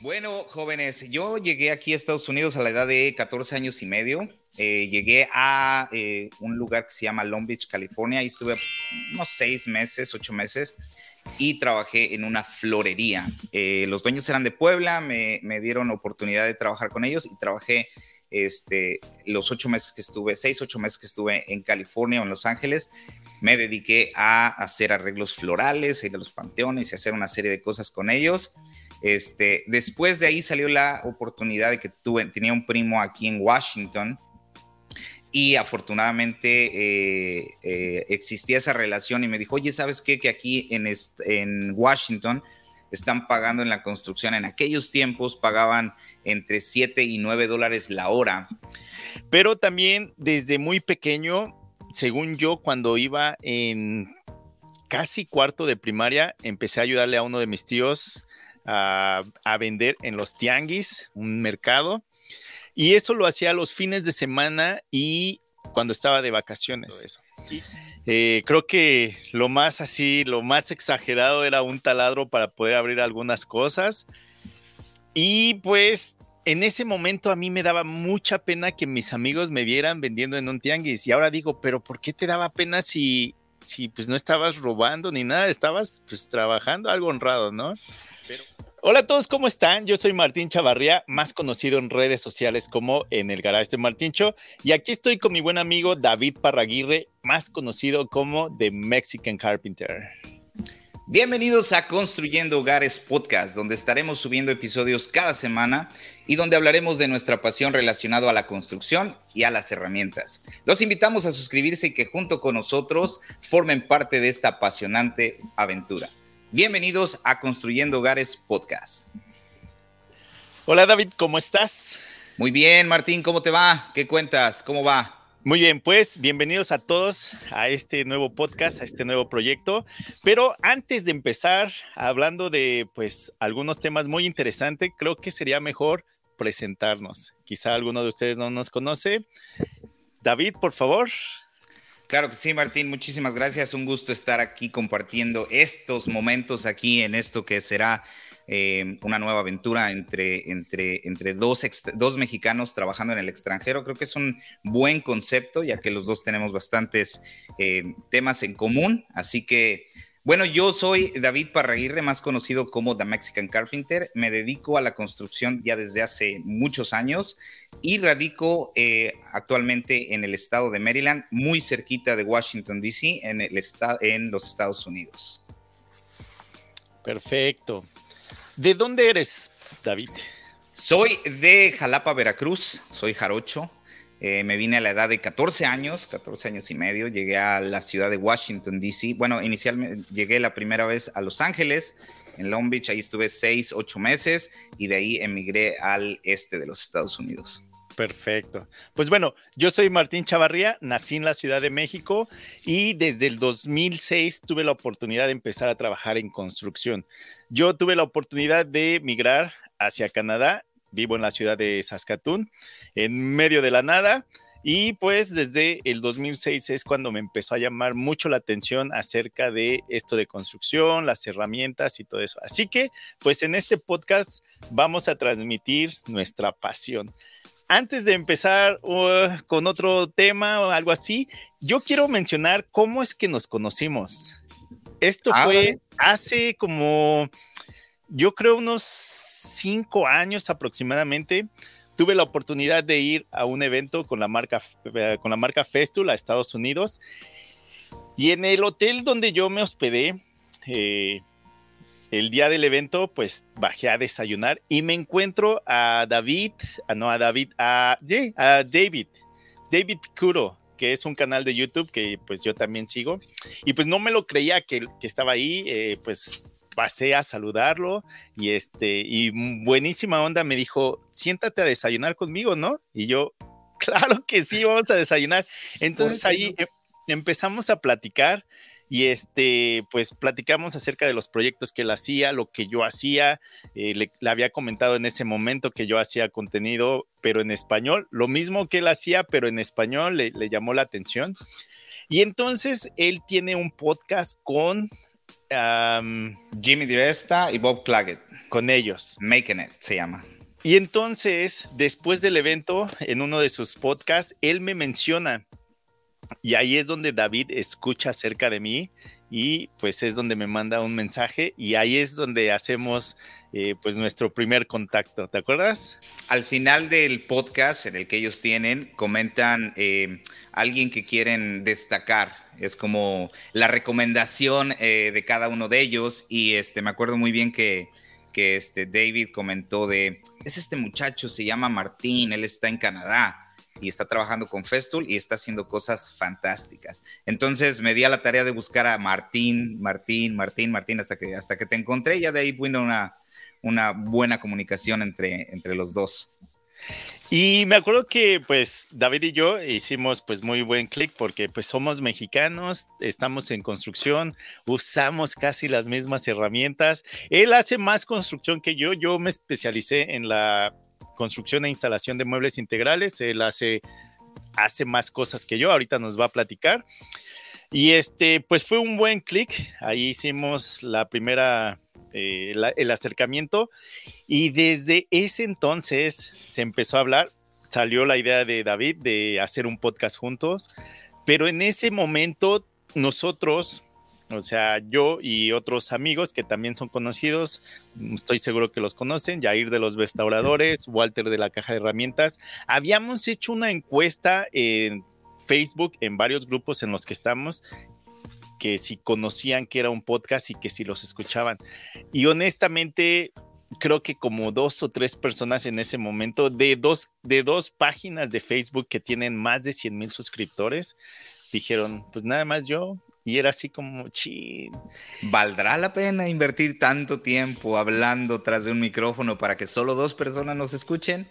Bueno, jóvenes, yo llegué aquí a Estados Unidos a la edad de 14 años y medio. Eh, llegué a eh, un lugar que se llama Long Beach, California, y estuve unos seis meses, ocho meses, y trabajé en una florería. Eh, los dueños eran de Puebla, me, me, dieron oportunidad de trabajar con ellos y trabajé este, los ocho meses que estuve, seis, ocho meses que estuve en California o en Los Ángeles. Me dediqué a hacer arreglos florales, ir a los panteones y hacer una serie de cosas con ellos. Este, después de ahí salió la oportunidad de que tuve, tenía un primo aquí en Washington y afortunadamente eh, eh, existía esa relación y me dijo, oye, ¿sabes qué? Que aquí en, en Washington están pagando en la construcción, en aquellos tiempos pagaban entre 7 y 9 dólares la hora. Pero también desde muy pequeño, según yo, cuando iba en casi cuarto de primaria, empecé a ayudarle a uno de mis tíos a, vender en los tianguis, un mercado. Y eso lo hacía los fines de semana y cuando estaba de vacaciones. Eh, creo que lo más así, lo más exagerado era un taladro para poder abrir algunas cosas. Y pues en ese momento a mí me daba mucha pena que mis amigos me vieran vendiendo en un tianguis. Y ahora digo, pero ¿por qué te daba pena si, si pues no estabas robando ni nada? Estabas pues trabajando algo honrado, ¿no? Hola a todos, ¿cómo están? Yo soy Martín Chavarría, más conocido en redes sociales como en el Garage de Martincho, y aquí estoy con mi buen amigo David Parraguirre, más conocido como The Mexican Carpenter. Bienvenidos a Construyendo Hogares Podcast, donde estaremos subiendo episodios cada semana y donde hablaremos de nuestra pasión relacionada a la construcción y a las herramientas. Los invitamos a suscribirse y que junto con nosotros formen parte de esta apasionante aventura. Bienvenidos a Construyendo Hogares Podcast. Hola David, ¿cómo estás? Muy bien, Martín, ¿cómo te va? ¿Qué cuentas? ¿Cómo va? Muy bien, pues bienvenidos a todos a este nuevo podcast, a este nuevo proyecto. Pero antes de empezar hablando de pues algunos temas muy interesantes, creo que sería mejor presentarnos. Quizá alguno de ustedes no nos conoce. David, por favor. Claro que sí, Martín, muchísimas gracias. Un gusto estar aquí compartiendo estos momentos aquí en esto que será eh, una nueva aventura entre, entre, entre dos, dos mexicanos trabajando en el extranjero. Creo que es un buen concepto, ya que los dos tenemos bastantes eh, temas en común. Así que bueno, yo soy David Parraguirre, más conocido como The Mexican Carpenter. Me dedico a la construcción ya desde hace muchos años y radico eh, actualmente en el estado de Maryland, muy cerquita de Washington, D.C., en, el en los Estados Unidos. Perfecto. ¿De dónde eres, David? Soy de Jalapa, Veracruz. Soy jarocho. Eh, me vine a la edad de 14 años, 14 años y medio, llegué a la ciudad de Washington, D.C. Bueno, inicialmente llegué la primera vez a Los Ángeles, en Long Beach, ahí estuve 6, 8 meses y de ahí emigré al este de los Estados Unidos. Perfecto. Pues bueno, yo soy Martín Chavarría, nací en la Ciudad de México y desde el 2006 tuve la oportunidad de empezar a trabajar en construcción. Yo tuve la oportunidad de migrar hacia Canadá vivo en la ciudad de Saskatoon, en medio de la nada. Y pues desde el 2006 es cuando me empezó a llamar mucho la atención acerca de esto de construcción, las herramientas y todo eso. Así que pues en este podcast vamos a transmitir nuestra pasión. Antes de empezar uh, con otro tema o algo así, yo quiero mencionar cómo es que nos conocimos. Esto ah, fue hace como yo creo unos cinco años aproximadamente, tuve la oportunidad de ir a un evento con la marca, eh, con la marca Festool a Estados Unidos. Y en el hotel donde yo me hospedé, eh, el día del evento, pues bajé a desayunar y me encuentro a David, a, no a David, a, David, David Picuro, que es un canal de YouTube que pues yo también sigo. Y pues no me lo creía que, que estaba ahí, eh, pues pasé a saludarlo y este, y buenísima onda me dijo, siéntate a desayunar conmigo, ¿no? Y yo, claro que sí, vamos a desayunar. Entonces ahí em, empezamos a platicar y este, pues platicamos acerca de los proyectos que él hacía, lo que yo hacía, eh, le, había comentado en ese momento que yo hacía contenido, pero en español, lo mismo que él hacía, pero en español, le llamó la atención. Y entonces él tiene un podcast con Jimmy Diresta y Bob Claggett. Con ellos. Making It se llama. Y entonces, después del evento, en uno de sus podcasts, él me menciona, y ahí es donde David escucha acerca de mí y pues es donde me manda un mensaje y ahí es donde hacemos eh, pues nuestro primer contacto, ¿te acuerdas? Al final del podcast en el que ellos tienen, comentan eh, alguien que quieren destacar, es como la recomendación eh, de cada uno de ellos y este, me acuerdo muy bien que, que este, David comentó de, es este muchacho, se llama Martín, él está en Canadá y está trabajando con Festool y está haciendo cosas fantásticas. Entonces me di a la tarea de buscar a Martín, Martín, Martín, Martín, hasta que, hasta que te encontré y ya de ahí vino una, una buena comunicación entre, entre los dos. Y me acuerdo que pues David y yo hicimos pues muy buen clic porque pues somos mexicanos, estamos en construcción, usamos casi las mismas herramientas. Él hace más construcción que yo, yo me especialicé en la construcción e instalación de muebles integrales. Él hace, hace más cosas que yo, ahorita nos va a platicar. Y este, pues fue un buen clic. Ahí hicimos la primera, eh, el acercamiento. Y desde ese entonces se empezó a hablar. Salió la idea de David de hacer un podcast juntos. Pero en ese momento nosotros o sea, yo y otros amigos que también son conocidos, estoy seguro que los conocen, Jair de los Restauradores, Walter de la Caja de Herramientas, habíamos hecho una encuesta en Facebook, en varios grupos en los que estamos, que si conocían que era un podcast y que si los escuchaban. Y honestamente, creo que como dos o tres personas en ese momento, de dos, de dos páginas de Facebook que tienen más de 100 mil suscriptores, dijeron, pues nada más yo, y era así como, chin. ¿Valdrá la pena invertir tanto tiempo hablando tras de un micrófono para que solo dos personas nos escuchen?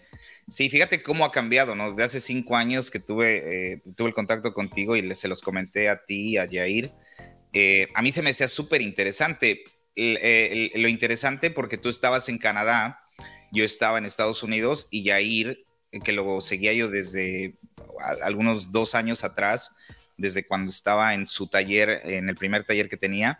Sí, fíjate cómo ha cambiado, ¿no? Desde hace cinco años que tuve, eh, tuve el contacto contigo y se los comenté a ti y a Jair, eh, a mí se me hacía súper interesante. lo interesante porque tú estabas en Canadá, yo estaba en Estados Unidos y Jair, que lo seguía yo desde algunos dos años atrás, desde cuando estaba en su taller, en el primer taller que tenía,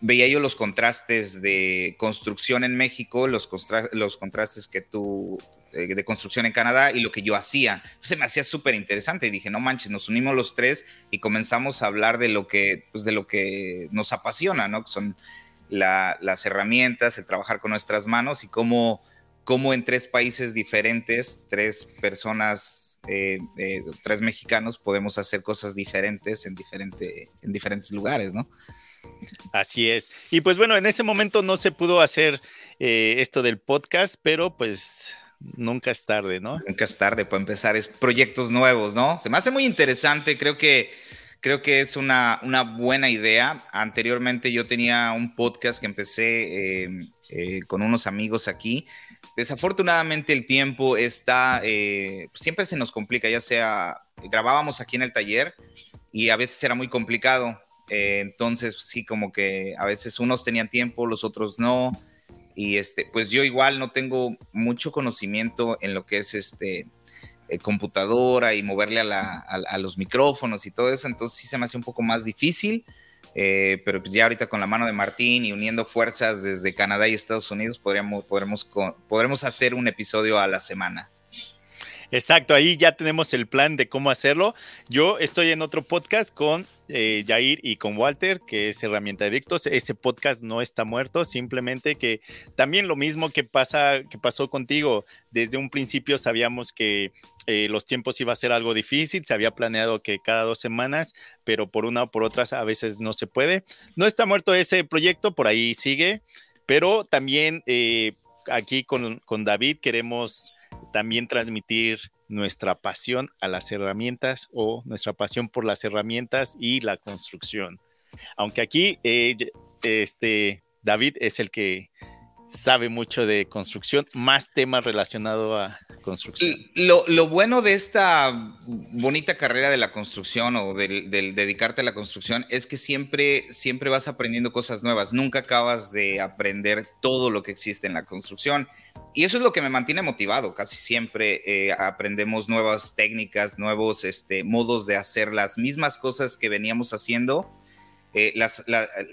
veía yo los contrastes de construcción en México, los contrastes que tú eh, de construcción en Canadá y lo que yo hacía. Entonces me hacía súper interesante y dije, no manches, nos unimos los tres y comenzamos a hablar de lo que, pues de lo que nos apasiona, ¿no? Que son las herramientas, el trabajar con nuestras manos y cómo, cómo en tres países diferentes, tres personas eh, tres mexicanos podemos hacer cosas diferentes en, en diferentes lugares, ¿no? Así es. Y pues bueno, en ese momento no se pudo hacer eh, esto del podcast, pero pues nunca es tarde, ¿no? Nunca es tarde para empezar, es proyectos nuevos, ¿no? Se me hace muy interesante, creo que, creo que es una, una buena idea. Anteriormente yo tenía un podcast que empecé eh, con unos amigos aquí Desafortunadamente el tiempo está, eh, siempre se nos complica, ya sea, grabábamos aquí en el taller y a veces era muy complicado, eh, entonces sí, como que a veces unos tenían tiempo, los otros no, y este, pues yo igual no tengo mucho conocimiento en lo que es este, eh, computadora y moverle a, a, los micrófonos y todo eso, entonces sí se me hace un poco más difícil. Eh, pero pues ya ahorita con la mano de Martín y uniendo fuerzas desde Canadá y Estados Unidos podríamos, hacer un episodio a la semana. Exacto, ahí ya tenemos el plan de cómo hacerlo. Yo estoy en otro podcast con eh, Jair y con Walter, que es Herramienta de Adictos. Ese podcast no está muerto, simplemente que también lo mismo que, pasa, que pasó contigo. Desde un principio sabíamos que eh, los tiempos iba a ser algo difícil, se había planeado que cada dos semanas, pero por una o por otras a veces no se puede. No está muerto ese proyecto, por ahí sigue, pero también eh, aquí con, con David queremos también transmitir nuestra pasión a las herramientas o nuestra pasión por las herramientas y la construcción. Aunque aquí eh, este, David es el que sabe mucho de construcción, más temas relacionados a construcción. Lo, lo, bueno de esta bonita carrera de la construcción o del, del, dedicarte a la construcción es que siempre, siempre vas aprendiendo cosas nuevas, nunca acabas de aprender todo lo que existe en la construcción. Y eso es lo que me mantiene motivado, casi siempre eh, aprendemos nuevas técnicas, nuevos este, modos de hacer las mismas cosas que veníamos haciendo eh, las,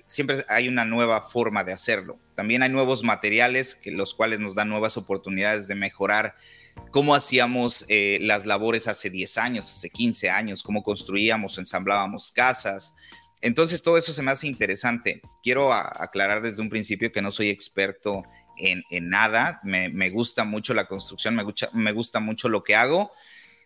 siempre hay una nueva forma de hacerlo. También hay nuevos materiales, que, los cuales nos dan nuevas oportunidades de mejorar cómo hacíamos eh, las labores hace 10 años, hace 15 años, cómo construíamos, ensamblábamos casas. Entonces todo eso se me hace interesante. Quiero aclarar desde un principio que no soy experto en, nada, me, gusta mucho la construcción, me me gusta mucho lo que hago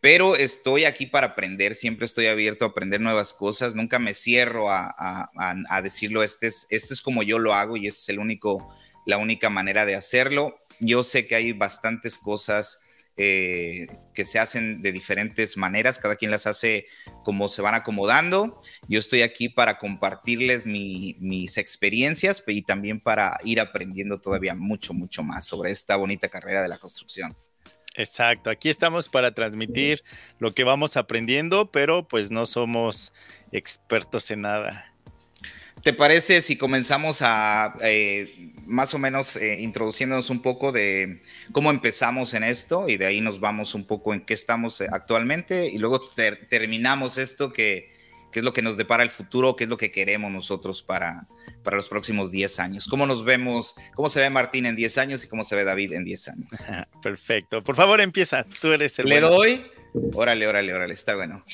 pero estoy aquí para aprender, siempre estoy abierto a aprender nuevas cosas, nunca me cierro a, decirlo, este es, este es como yo lo hago y es el único, la única manera de hacerlo. Yo sé que hay bastantes cosas eh, que se hacen de diferentes maneras, cada quien las hace como se van acomodando. Yo estoy aquí para compartirles mis experiencias y también para ir aprendiendo todavía mucho, mucho más sobre esta bonita carrera de la construcción. Exacto, aquí estamos para transmitir lo que vamos aprendiendo, pero pues no somos expertos en nada. ¿Te parece si comenzamos a eh, más o menos eh, introduciéndonos un poco de cómo empezamos en esto y de ahí nos vamos un poco en qué estamos eh, actualmente y luego terminamos esto que qué es lo que nos depara el futuro, qué es lo que queremos nosotros para, para los próximos 10 años. ¿Cómo nos vemos, cómo se ve Martín en 10 años y cómo se ve David en 10 años? Perfecto. Por favor, empieza. Tú eres el Le doy. Órale, órale, órale, está bueno.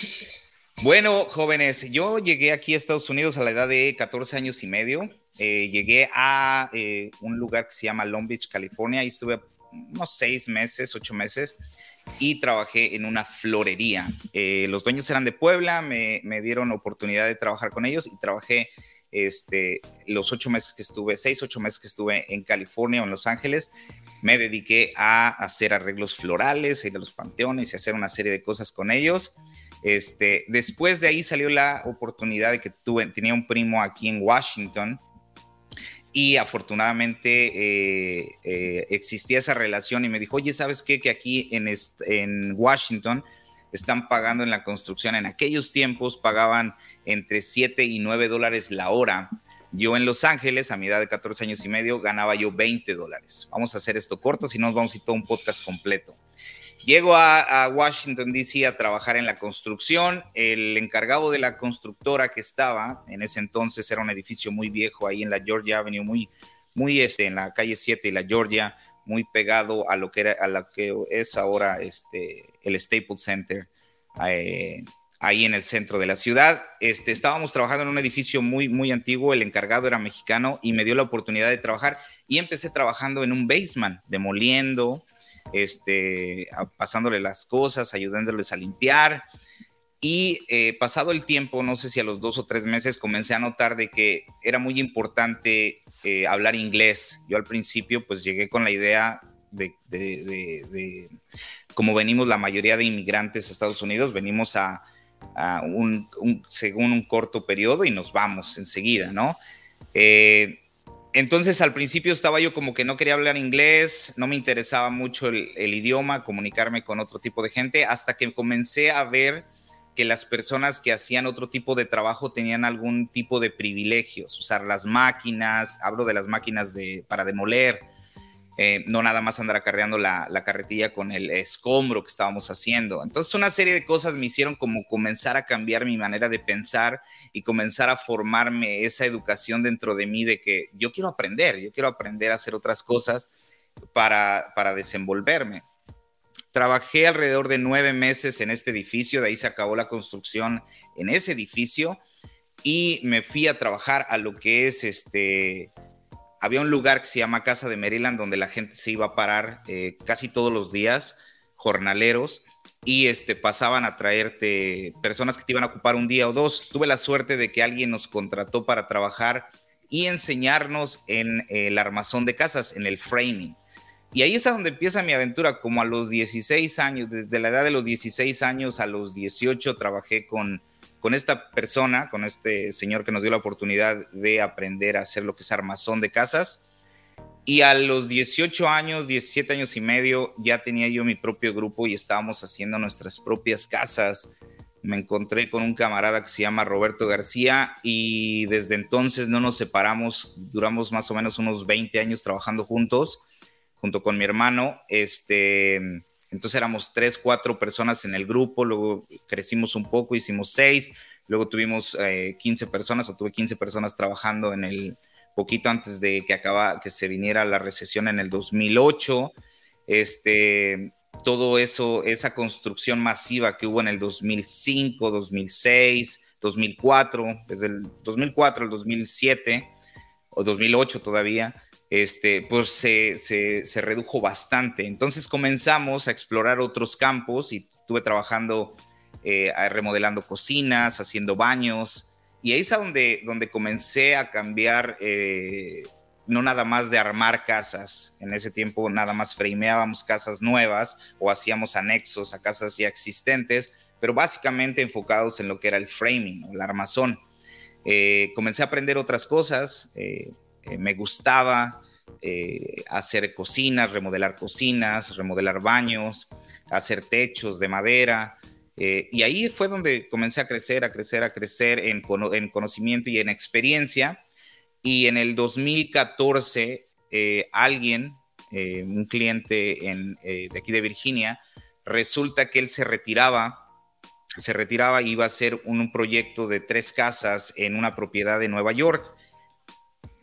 Bueno, jóvenes, yo llegué aquí a Estados Unidos a la edad de 14 años y medio. Eh, llegué a eh, un lugar que se llama Long Beach, California, y estuve unos seis meses, ocho meses, y trabajé en una florería. Eh, los dueños eran de Puebla, me, dieron oportunidad de trabajar con ellos y trabajé este, los ocho meses que estuve, seis, ocho meses que estuve en California o en Los Ángeles. Me dediqué a hacer arreglos florales, ir a los panteones y hacer una serie de cosas con ellos. Este, después de ahí salió la oportunidad de que tuve, tenía un primo aquí en Washington y afortunadamente eh, eh, existía esa relación y me dijo, oye, ¿sabes qué? Que aquí en, Washington están pagando en la construcción, en aquellos tiempos pagaban entre 7 y 9 dólares la hora. Yo en Los Ángeles, a mi edad de 14 años y medio, ganaba yo 20 dólares. Vamos a hacer esto corto, si no vamos a ir todo un podcast completo. Llego a, Washington, D.C. a trabajar en la construcción. El encargado de la constructora que estaba, en ese entonces era un edificio muy viejo ahí en la Georgia Avenue, muy, muy este, en la calle 7 y la Georgia, muy pegado a lo que, era, a lo que es ahora este, el Staples Center, eh, ahí en el centro de la ciudad. Este, estábamos trabajando en un edificio muy, muy antiguo, el encargado era mexicano y me dio la oportunidad de trabajar y empecé trabajando en un basement, demoliendo, este, pasándole las cosas, ayudándoles a limpiar. Y eh, pasado el tiempo, no sé si a los dos o tres meses, comencé a notar de que era muy importante eh, hablar inglés. Yo al principio pues llegué con la idea de, como venimos la mayoría de inmigrantes a Estados Unidos, venimos a, un, según un corto periodo y nos vamos enseguida, ¿no? Eh, entonces al principio estaba yo como que no quería hablar inglés, no me interesaba mucho el, idioma, comunicarme con otro tipo de gente, hasta que comencé a ver que las personas que hacían otro tipo de trabajo tenían algún tipo de privilegios, usar las máquinas, hablo de las máquinas de, para demoler, eh, no nada más andar acarreando la, carretilla con el escombro que estábamos haciendo. Entonces una serie de cosas me hicieron como comenzar a cambiar mi manera de pensar y comenzar a formarme esa educación dentro de mí de que yo quiero aprender, yo quiero aprender a hacer otras cosas para, para desenvolverme. Trabajé alrededor de nueve meses en este edificio, de ahí se acabó la construcción en ese edificio y me fui a trabajar a lo que es este había un lugar que se llama Casa de Maryland donde la gente se iba a parar eh, casi todos los días, jornaleros, y este, pasaban a traerte personas que te iban a ocupar un día o dos. Tuve la suerte de que alguien nos contrató para trabajar y enseñarnos en el armazón de casas, en el framing. Y ahí es a donde empieza mi aventura, como a los 16 años, desde la edad de los 16 años a los 18 trabajé con con esta persona, con este señor que nos dio la oportunidad de aprender a hacer lo que es armazón de casas. Y a los 18 años, 17 años y medio, ya tenía yo mi propio grupo y estábamos haciendo nuestras propias casas. Me encontré con un camarada que se llama Roberto García y desde entonces no nos separamos, duramos más o menos unos 20 años trabajando juntos, junto con mi hermano. Este, entonces éramos tres, cuatro personas en el grupo, luego crecimos un poco, hicimos seis, luego tuvimos 15 personas o tuve 15 personas trabajando en el poquito antes de que acaba, que se viniera la recesión en el 2008. Este, todo eso, esa construcción masiva que hubo en el 2005, 2006, 2004, desde el 2004 al 2007 o 2008 todavía, este, pues se, se, redujo bastante. Entonces comenzamos a explorar otros campos y estuve trabajando eh, remodelando cocinas, haciendo baños, y ahí es donde, donde comencé a cambiar, eh, no nada más de armar casas, en ese tiempo nada más frameábamos casas nuevas o hacíamos anexos a casas ya existentes, pero básicamente enfocados en lo que era el framing, o el armazón. Eh, comencé a aprender otras cosas, me gustaba hacer cocinas, remodelar cocinas, remodelar baños, hacer techos de madera, eh, y ahí fue donde comencé a crecer, a crecer, a crecer en, conocimiento y en experiencia. Y en el 2014, eh, alguien, eh, un cliente de aquí de Virginia, resulta que él se retiraba, se retiraba y iba a hacer un proyecto de tres casas en una propiedad de Nueva York.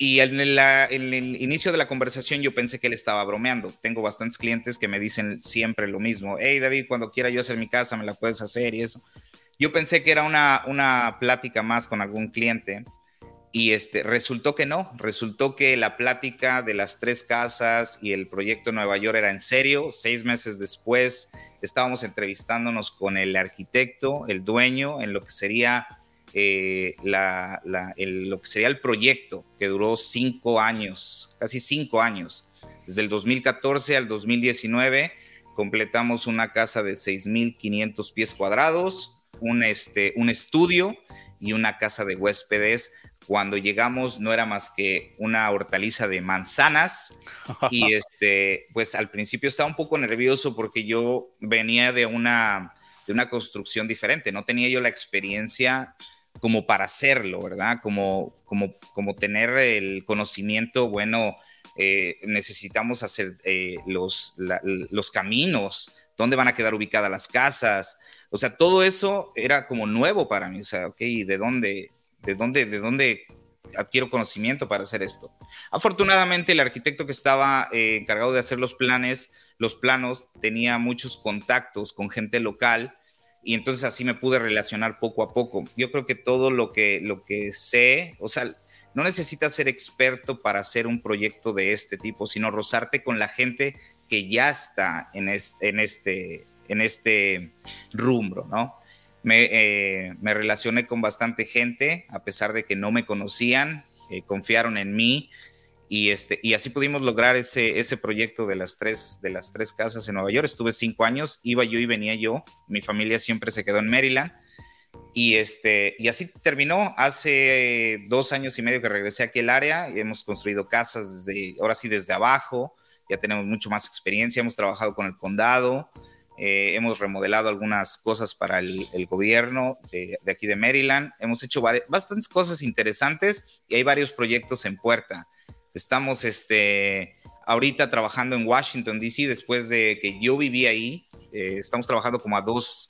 Y en, el inicio de la conversación yo pensé que él estaba bromeando. Tengo bastantes clientes que me dicen siempre lo mismo. Hey David, cuando quiera yo hacer mi casa, me la puedes hacer y eso. Yo pensé que era una, una plática más con algún cliente y este, resultó que no. Resultó que la plática de las tres casas y el proyecto Nueva York era en serio. Seis meses después estábamos entrevistándonos con el arquitecto, el dueño, en lo que sería eh, lo que sería el proyecto, que duró cinco años, casi cinco años. Desde el 2014 al 2019 completamos una casa de 6.500 pies cuadrados, un, este, un estudio y una casa de huéspedes. Cuando llegamos no era más que una hortaliza de manzanas y este, pues al principio estaba un poco nervioso porque yo venía de una, de una construcción diferente, no tenía yo la experiencia como para hacerlo, ¿verdad? Como, como, como tener el conocimiento, bueno, eh, necesitamos hacer eh, los, los caminos, dónde van a quedar ubicadas las casas, o sea, todo eso era como nuevo para mí, o sea, ok, ¿de dónde, de dónde, de dónde adquiero conocimiento para hacer esto? Afortunadamente, el arquitecto que estaba eh, encargado de hacer los planes, los planos, tenía muchos contactos con gente local, y entonces así me pude relacionar poco a poco. Yo creo que todo lo que, lo que sé, o sea, no necesitas ser experto para hacer un proyecto de este tipo, sino rozarte con la gente que ya está en este, en este, en este rumbo, ¿no? Me, eh, me relacioné con bastante gente, a pesar de que no me conocían, eh, confiaron en mí, y, este, y así pudimos lograr ese, ese proyecto de las, tres, de las tres casas en Nueva York. Estuve cinco años, iba yo y venía yo. Mi familia siempre se quedó en Maryland. Y, este, y así terminó. Hace dos años y medio que regresé aquí al área y hemos construido casas desde, ahora sí desde abajo. Ya tenemos mucho más experiencia. Hemos trabajado con el condado. Eh, hemos remodelado algunas cosas para el, gobierno de, aquí de Maryland. Hemos hecho bastantes cosas interesantes y hay varios proyectos en puerta. Estamos este, ahorita trabajando en Washington, D.C., después de que yo viví ahí. Eh, estamos trabajando como a dos,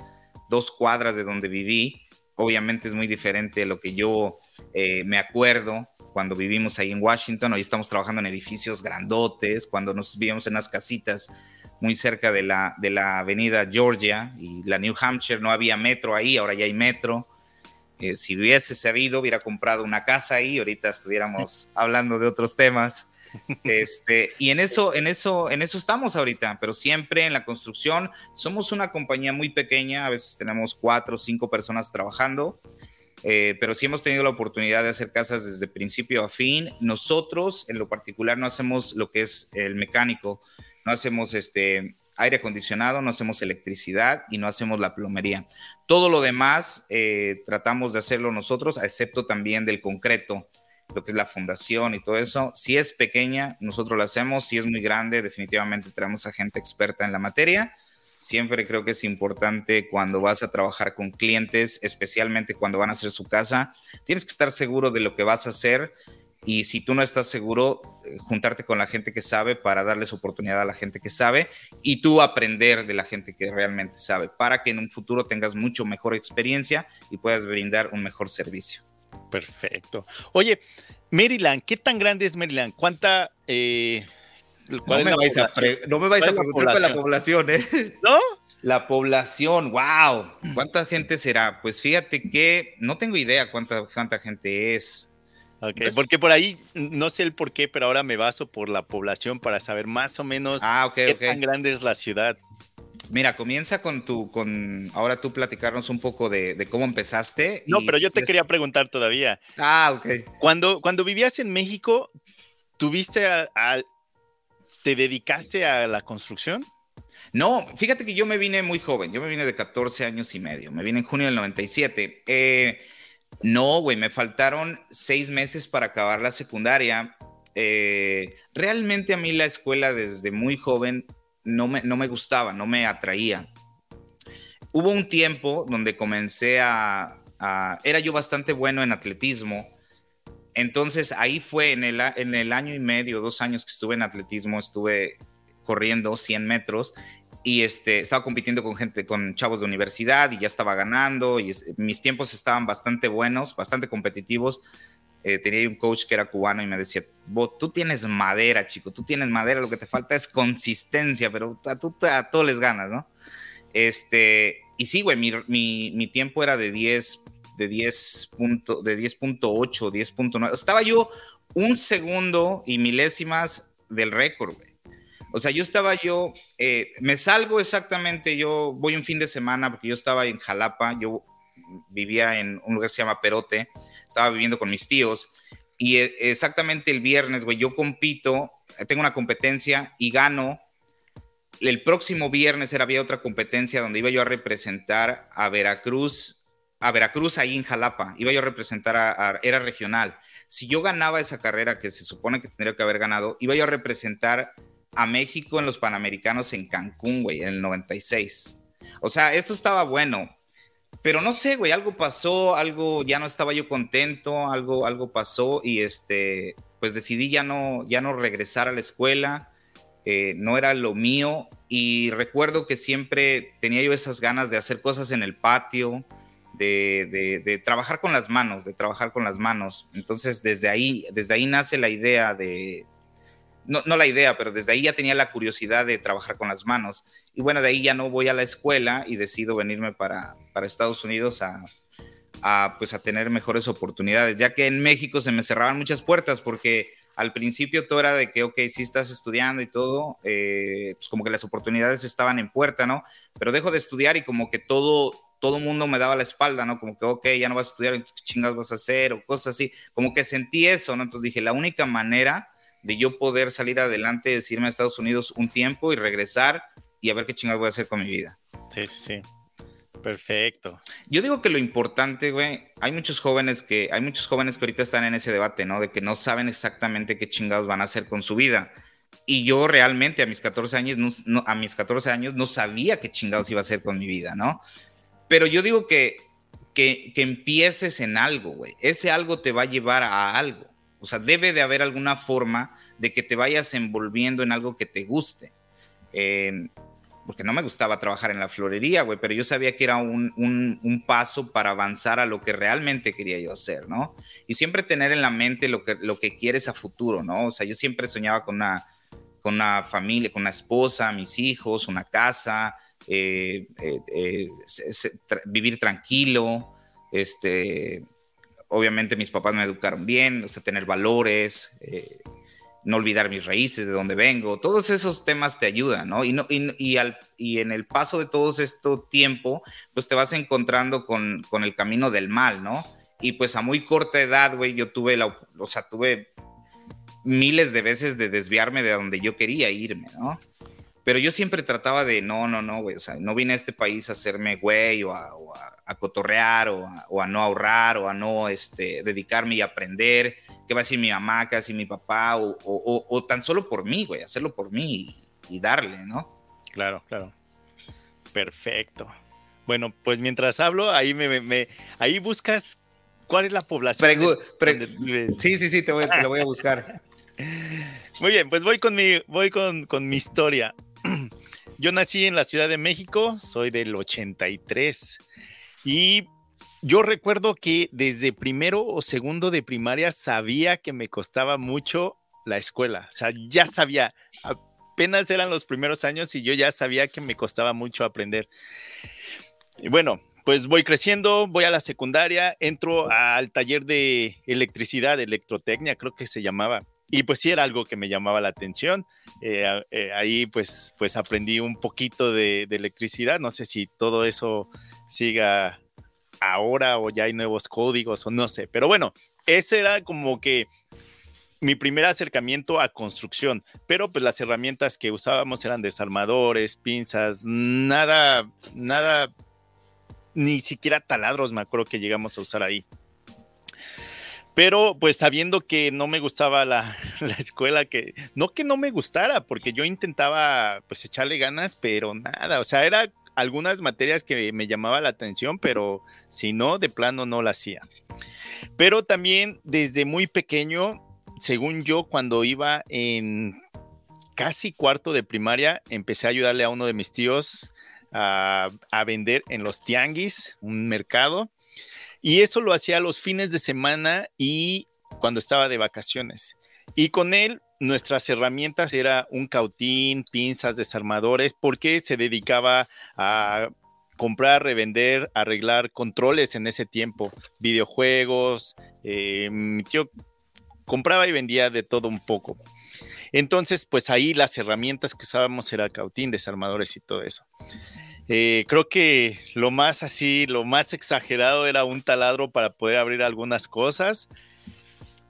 dos, cuadras de donde viví. Obviamente es muy diferente lo que yo eh, me acuerdo cuando vivimos ahí en Washington. Hoy estamos trabajando en edificios grandotes, cuando nos vivíamos en unas casitas muy cerca de la, de la avenida Georgia y la New Hampshire, no había metro ahí, ahora ya hay metro. Eh, si hubiese sabido, hubiera comprado una casa ahí, ahorita estuviéramos hablando de otros temas. Este, y en eso, en eso, en eso estamos ahorita, pero siempre en la construcción somos una compañía muy pequeña, a veces tenemos cuatro o cinco personas trabajando, eh, pero sí hemos tenido la oportunidad de hacer casas desde principio a fin. Nosotros, en lo particular, no hacemos lo que es el mecánico, no hacemos este aire acondicionado, no hacemos electricidad y no hacemos la plomería. Todo lo demás eh, tratamos de hacerlo nosotros, excepto también del concreto, lo que es la fundación y todo eso. Si es pequeña, nosotros lo hacemos. Si es muy grande, definitivamente traemos a gente experta en la materia. Siempre creo que es importante cuando vas a trabajar con clientes, especialmente cuando van a hacer su casa, tienes que estar seguro de lo que vas a hacer y si tú no estás seguro, eh, juntarte con la gente que sabe para darles oportunidad a la gente que sabe y tú aprender de la gente que realmente sabe para que en un futuro tengas mucho mejor experiencia y puedas brindar un mejor servicio. Perfecto. Oye, Maryland, ¿qué tan grande es Maryland? ¿Cuánta... Eh, no, me vais a no, me vais a, preguntar con la población, ¿eh? ¿No? La población, wow. ¿Cuánta gente será? Pues fíjate que no tengo idea cuánta, cuánta gente es. Ok, porque por ahí no sé el por qué, pero ahora me baso por la población para saber más o menos ah, qué tan grande es la ciudad. Mira, comienza con tu, con ahora tú platicarnos un poco de, cómo empezaste. No, pero yo te quería preguntar todavía. Ah, ok. Cuando, cuando vivías en México, ¿tuviste a, te dedicaste a la construcción? No, fíjate que yo me vine muy joven, yo me vine de 14 años y medio, me vine en junio del 97. Eh, no, güey, me faltaron seis meses para acabar la secundaria. Eh, realmente a mí la escuela desde muy joven no me, no me gustaba, no me atraía. Hubo un tiempo donde comencé a, Era yo bastante bueno en atletismo. Entonces ahí fue en el, en el año y medio, dos años que estuve en atletismo, estuve corriendo 100 metros y este, estaba compitiendo con gente, con chavos de universidad y ya estaba ganando y mis tiempos estaban bastante buenos, bastante competitivos. Eh, tenía un coach que era cubano y me decía, tú tienes madera, chico, tú tienes madera, lo que te falta es consistencia, pero a, tú, a todos les ganas, ¿no? Este, y sí, güey, mi, mi, mi, tiempo era de 10, de 10 punto, de 10.8, 10.9. Estaba yo un segundo y milésimas del récord, güey. O sea, yo estaba yo, eh, me salgo exactamente, yo voy un fin de semana porque yo estaba en Jalapa, yo vivía en un lugar que se llama Perote, estaba viviendo con mis tíos y eh, exactamente el viernes, güey, yo compito, tengo una competencia y gano. El próximo viernes era, había otra competencia donde iba yo a representar a Veracruz, a Veracruz ahí en Jalapa, iba yo a representar a, era regional. Si yo ganaba esa carrera que se supone que tendría que haber ganado, iba yo a representar a México en los Panamericanos en Cancún, güey, en el 96. O sea, esto estaba bueno. Pero no sé, güey, algo pasó, algo ya no estaba yo contento, algo, algo pasó y este, pues decidí ya no, ya no regresar a la escuela, eh, no era lo mío y recuerdo que siempre tenía yo esas ganas de hacer cosas en el patio, de, de, trabajar con las manos, de trabajar con las manos. Entonces desde ahí, desde ahí nace la idea de, no, la idea, pero desde ahí ya tenía la curiosidad de trabajar con las manos. Y bueno, de ahí ya no voy a la escuela y decido venirme para, para Estados Unidos a, a, pues a tener mejores oportunidades, ya que en México se me cerraban muchas puertas porque al principio todo era de que, ok, sí estás estudiando y todo, eh, pues como que las oportunidades estaban en puerta, ¿no? Pero dejo de estudiar y como que todo, todo mundo me daba la espalda, ¿no? Como que, ok, ya no vas a estudiar, ¿qué chingas vas a hacer? O cosas así. Como que sentí eso, ¿no? Entonces dije, la única manera de yo poder salir adelante, es irme a Estados Unidos un tiempo y regresar y a ver qué chingados voy a hacer con mi vida. Sí, sí, sí. Perfecto. Yo digo que lo importante, güey, hay muchos jóvenes que, hay muchos jóvenes que ahorita están en ese debate, ¿no? De que no saben exactamente qué chingados van a hacer con su vida. Y yo realmente a mis 14 años, no, a mis 14 años no sabía qué chingados iba a hacer con mi vida, ¿no? Pero yo digo que, que, que empieces en algo, güey. Ese algo te va a llevar a algo. O sea, debe de haber alguna forma de que te vayas envolviendo en algo que te guste. Eh, porque no me gustaba trabajar en la florería, güey, pero yo sabía que era un, un, paso para avanzar a lo que realmente quería yo hacer, ¿no? Y siempre tener en la mente lo que, lo que quieres a futuro, ¿no? O sea, yo siempre soñaba con una, con una familia, con una esposa, mis hijos, una casa, eh, eh, vivir tranquilo, este, obviamente mis papás me educaron bien, o sea, tener valores, eh, no olvidar mis raíces, de dónde vengo, todos esos temas te ayudan, ¿no? Y, no, y, al, y en el paso de todo este tiempo, pues te vas encontrando con, con, el camino del mal, ¿no? Y pues a muy corta edad, güey, yo tuve la, o sea, tuve miles de veces de desviarme de donde yo quería irme, ¿no? Pero yo siempre trataba de, no, no, no, güey, o sea, no vine a este país a hacerme güey o a, cotorrear o a, no ahorrar o a no este, dedicarme y aprender qué va a decir mi mamá, qué va a decir mi papá o, tan solo por mí, güey, hacerlo por mí y, darle, ¿no? Claro, claro. Perfecto. Bueno, pues mientras hablo, ahí me, ahí buscas ¿Cuál es la población? sí, sí, sí, te, voy, lo voy a buscar. Muy bien, pues voy con mi, voy con, con mi historia. Yo nací en la Ciudad de México, soy del 83 y yo recuerdo que desde primero o segundo de primaria sabía que me costaba mucho la escuela, o sea, ya sabía, apenas eran los primeros años y yo ya sabía que me costaba mucho aprender. Y bueno, pues voy creciendo, voy a la secundaria, entro al taller de electricidad, electrotecnia, creo que se llamaba. Y pues sí era algo que me llamaba la atención. Eh, eh, ahí pues, pues aprendí un poquito de, de, electricidad. No sé si todo eso siga ahora o ya hay nuevos códigos o no sé. Pero bueno, ese era como que mi primer acercamiento a construcción, pero pues las herramientas que usábamos eran desarmadores, pinzas, nada, nada, ni siquiera taladros me acuerdo que llegamos a usar ahí. Pero pues sabiendo que no me gustaba la, la, escuela, que no que no me gustara, porque yo intentaba pues echarle ganas, pero nada, o sea, era algunas materias que me llamaba la atención, pero si no, de plano no la hacía. Pero también desde muy pequeño según yo, cuando iba en casi cuarto de primaria, empecé a ayudarle a uno de mis tíos a, vender en los tianguis, un mercado. Y eso lo hacía los fines de semana y cuando estaba de vacaciones. Y con él, nuestras herramientas era un cautín, pinzas, desarmadores, porque se dedicaba a comprar, revender, arreglar controles en ese tiempo, videojuegos. Eh, mi compraba y vendía de todo un poco. Entonces, pues ahí las herramientas que usábamos era cautín, desarmadores y todo eso. Eh, creo que lo más así, lo más exagerado era un taladro para poder abrir algunas cosas.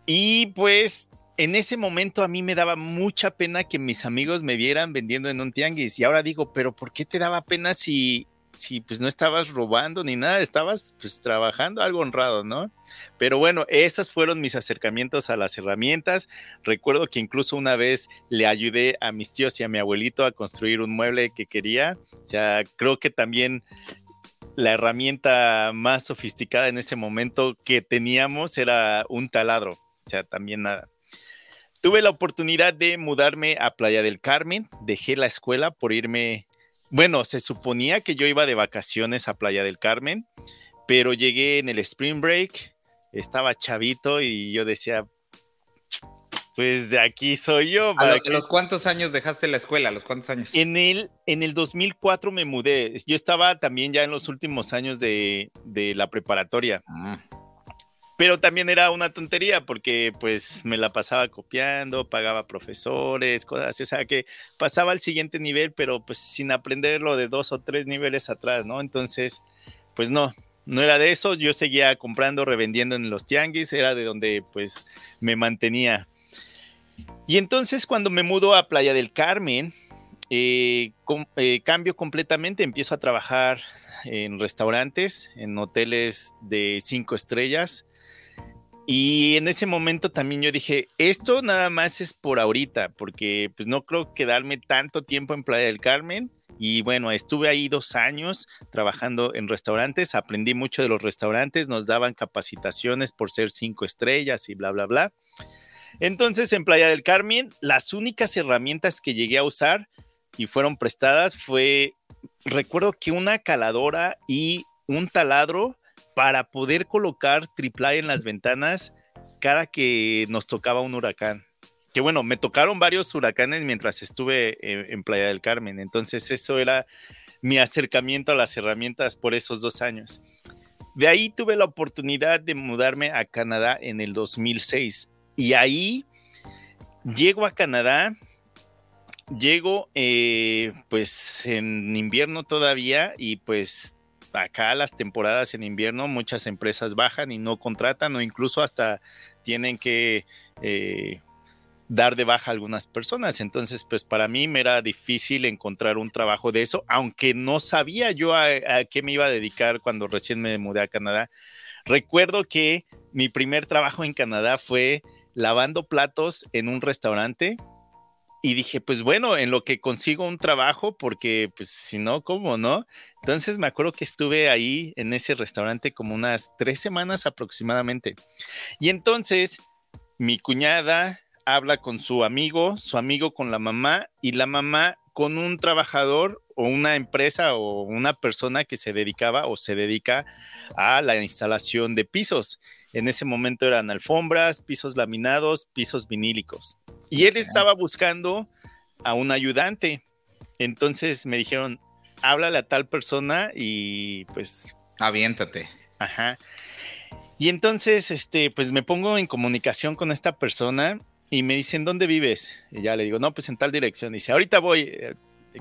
Y pues en ese momento a mí me daba mucha pena que mis amigos me vieran vendiendo en un tianguis. Y ahora digo, pero ¿por qué te daba pena si si pues no estabas robando ni nada, estabas pues trabajando algo honrado, ¿no? Pero bueno, esos fueron mis acercamientos a las herramientas. Recuerdo que incluso una vez le ayudé a mis tíos y a mi abuelito a construir un mueble que quería. O sea, creo que también la herramienta más sofisticada en ese momento que teníamos era un taladro. O sea, también nada. Tuve la oportunidad de mudarme a Playa del Carmen, dejé la escuela por irme bueno, se suponía que yo iba de vacaciones a Playa del Carmen, pero llegué en el Spring Break, estaba chavito y yo decía, pues de aquí soy yo. ¿A los, cuántos años dejaste la escuela? los cuántos años? En el, en el 2004 me mudé. Yo estaba también ya en los últimos años de, la preparatoria. Ah pero también era una tontería porque pues me la pasaba copiando, pagaba profesores, cosas así, o sea que pasaba al siguiente nivel, pero pues sin aprender lo de dos o tres niveles atrás, ¿no? Entonces, pues no, no era de eso, yo seguía comprando, revendiendo en los tianguis, era de donde pues me mantenía. Y entonces cuando me mudo a Playa del Carmen, eh, eh, cambio completamente, empiezo a trabajar en restaurantes, en hoteles de cinco estrellas, y en ese momento también yo dije, esto nada más es por ahorita, porque pues no creo quedarme tanto tiempo en Playa del Carmen. Y bueno, estuve ahí dos años trabajando en restaurantes, aprendí mucho de los restaurantes, nos daban capacitaciones por ser cinco estrellas y bla, bla, bla. Entonces en Playa del Carmen, las únicas herramientas que llegué a usar y fueron prestadas fue, recuerdo que una caladora y un taladro para poder colocar triple en las ventanas cada que nos tocaba un huracán. Que bueno, me tocaron varios huracanes mientras estuve en, Playa del Carmen, entonces eso era mi acercamiento a las herramientas por esos dos años. De ahí tuve la oportunidad de mudarme a Canadá en el 2006 y ahí llego a Canadá, llego eh, pues en invierno todavía y pues acá las temporadas en invierno muchas empresas bajan y no contratan o incluso hasta tienen que eh, dar de baja a algunas personas. Entonces, pues para mí me era difícil encontrar un trabajo de eso, aunque no sabía yo a, qué me iba a dedicar cuando recién me mudé a Canadá. Recuerdo que mi primer trabajo en Canadá fue lavando platos en un restaurante y dije, pues bueno, en lo que consigo un trabajo, porque pues si no, ¿cómo no? Entonces me acuerdo que estuve ahí en ese restaurante como unas tres semanas aproximadamente. Y entonces mi cuñada habla con su amigo, su amigo con la mamá y la mamá con un trabajador o una empresa o una persona que se dedicaba o se dedica a la instalación de pisos. En ese momento eran alfombras, pisos laminados, pisos vinílicos. Y él estaba buscando a un ayudante. Entonces me dijeron, háblale a tal persona y pues... Aviéntate. Ajá. Y entonces, este, pues me pongo en comunicación con esta persona y me dicen, ¿dónde vives? Y ya le digo, no, pues en tal dirección. dice, ahorita voy, eh,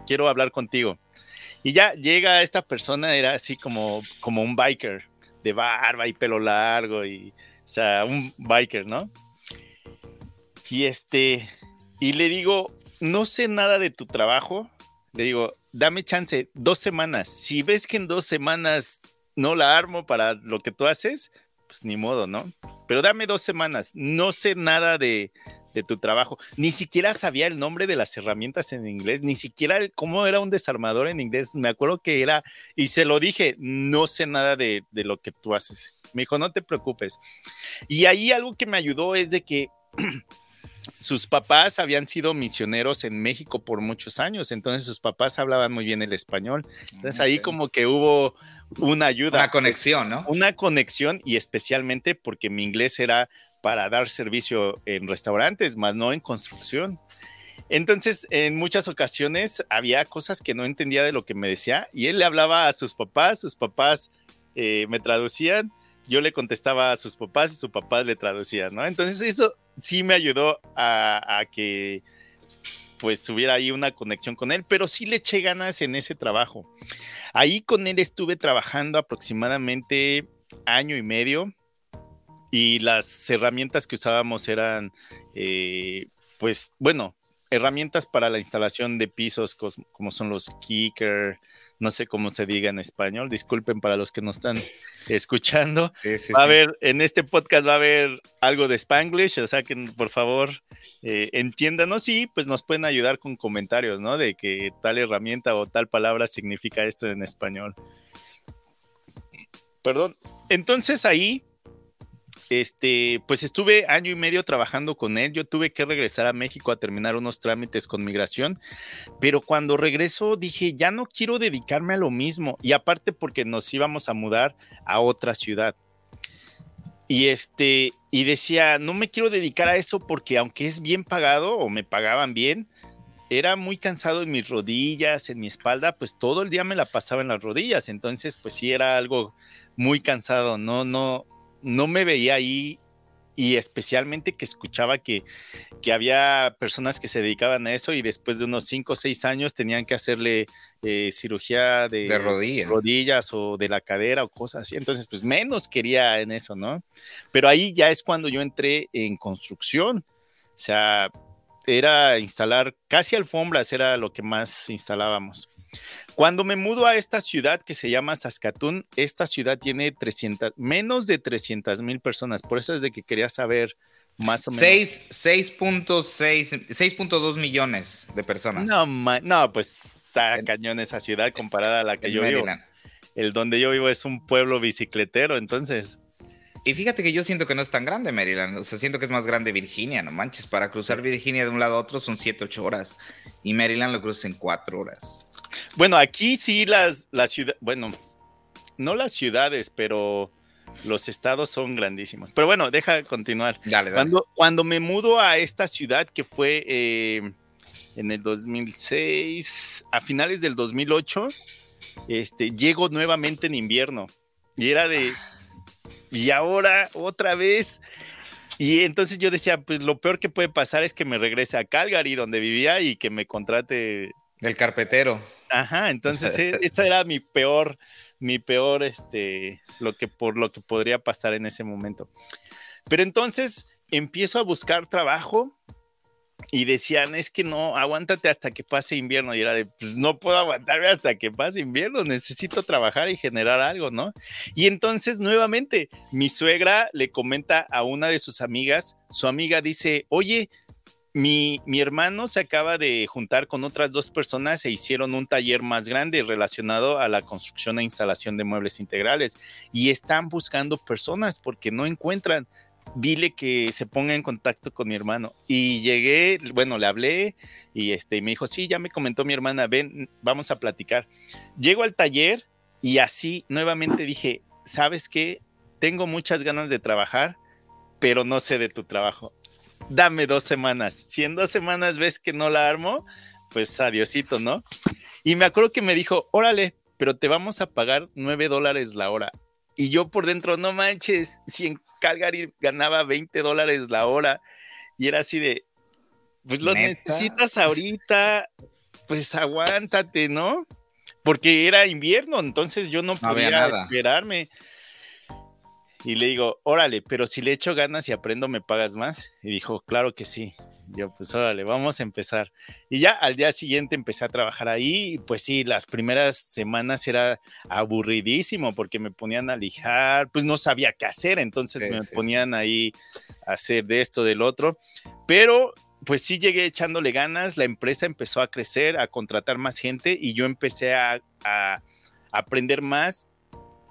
quiero hablar contigo. Y ya llega esta persona, era así como, como un biker, de barba y pelo largo, y, o sea, un biker, ¿no? Y este, y le digo, no sé nada de tu trabajo. Le digo, dame chance, dos semanas. Si ves que en dos semanas no la armo para lo que tú haces, pues ni modo, ¿no? Pero dame dos semanas. No sé nada de, de tu trabajo. Ni siquiera sabía el nombre de las herramientas en inglés, ni siquiera cómo era un desarmador en inglés. Me acuerdo que era, y se lo dije, no sé nada de, de lo que tú haces. Me dijo, no te preocupes. Y ahí algo que me ayudó es de que sus papás habían sido misioneros en México por muchos años, entonces sus papás hablaban muy bien el español. Entonces ahí como que hubo una ayuda. Una conexión, ¿no? Una conexión y especialmente porque mi inglés era para dar servicio en restaurantes, más no en construcción. Entonces, en muchas ocasiones había cosas que no entendía de lo que me decía y él le hablaba a sus papás, sus papás eh, me traducían, yo le contestaba a sus papás y sus papás le traducían, ¿no? Entonces eso sí me ayudó a, que pues tuviera ahí una conexión con él, pero sí le eché ganas en ese trabajo. Ahí con él estuve trabajando aproximadamente año y medio y las herramientas que usábamos eran, eh, pues bueno, herramientas para la instalación de pisos como son los kicker, no sé cómo se diga en español, disculpen para los que no están escuchando. va a haber, en este podcast va a haber algo de Spanglish, o sea que por favor eh, entiéndanos y pues nos pueden ayudar con comentarios, ¿no? De que tal herramienta o tal palabra significa esto en español. Perdón. Entonces ahí este, pues estuve año y medio trabajando con él. Yo tuve que regresar a México a terminar unos trámites con migración, pero cuando regreso dije, ya no quiero dedicarme a lo mismo. Y aparte porque nos íbamos a mudar a otra ciudad. Y este, y decía, no me quiero dedicar a eso porque aunque es bien pagado o me pagaban bien, era muy cansado en mis rodillas, en mi espalda, pues todo el día me la pasaba en las rodillas. Entonces, pues sí era algo muy cansado. No, no, no me veía ahí y especialmente que escuchaba que, que, había personas que se dedicaban a eso y después de unos 5 o 6 años tenían que hacerle eh, cirugía de, rodillas o de la cadera o cosas así. Entonces, pues menos quería en eso, ¿no? Pero ahí ya es cuando yo entré en construcción. O sea, era instalar casi alfombras, era lo que más instalábamos. Cuando me mudo a esta ciudad que se llama Saskatoon, esta ciudad tiene 300, menos de 300 mil personas. Por eso es de que quería saber más o menos. 6.2 millones de personas. No, no, pues está cañón esa ciudad comparada a la que yo vivo. El donde yo vivo es un pueblo bicicletero, entonces. Y fíjate que yo siento que no es tan grande Maryland, o sea, siento que es más grande Virginia, no manches, para cruzar Virginia de un lado a otro son 7, 8 horas y Maryland lo cruzas en 4 horas. Bueno, aquí sí las, las ciudades, bueno, no las ciudades, pero los estados son grandísimos. Pero bueno, deja continuar. Dale, Cuando, cuando me mudo a esta ciudad que fue eh, en el 2006, a finales del 2008, este, llego nuevamente en invierno. Y era de, y ahora otra vez. Y entonces yo decía, pues lo peor que puede pasar es que me regrese a Calgary, donde vivía, y que me contrate. El carpetero. Ajá, entonces e, esa era mi peor, mi peor, este, lo que por lo que podría pasar en ese momento. Pero entonces empiezo a buscar trabajo y decían, es que no, aguántate hasta que pase invierno. Y era de, pues no puedo aguantarme hasta que pase invierno, necesito trabajar y generar algo, ¿no? Y entonces nuevamente mi suegra le comenta a una de sus amigas, su amiga dice, oye, mi, hermano se acaba de juntar con otras dos personas e hicieron un taller más grande relacionado a la construcción e instalación de muebles integrales y están buscando personas porque no encuentran. Dile que se ponga en contacto con mi hermano y llegué, bueno, le hablé y este me dijo, sí, ya me comentó mi hermana, ven, vamos a platicar. Llego al taller y así nuevamente dije, ¿sabes qué? Tengo muchas ganas de trabajar, pero no sé de tu trabajo dame dos semanas. Si en dos semanas ves que no la armo, pues adiosito, ¿no? Y me acuerdo que me dijo, órale, pero te vamos a pagar nueve dólares la hora. Y yo por dentro, no manches, si en Calgary ganaba 20 dólares la hora y era así de, pues lo necesitas ahorita, pues aguántate, ¿no? Porque era invierno, entonces yo no, podía esperarme. Y le digo, órale, pero si le echo ganas y aprendo, ¿me pagas más? Y dijo, claro que sí. Yo, pues órale, vamos a empezar. Y ya al día siguiente empecé a trabajar ahí. Y pues sí, las primeras semanas era aburridísimo porque me ponían a lijar, pues no sabía qué hacer. Entonces me ponían ahí a hacer de esto, del otro. Pero pues sí llegué echándole ganas. La empresa empezó a crecer, a contratar más gente y yo empecé a, a aprender más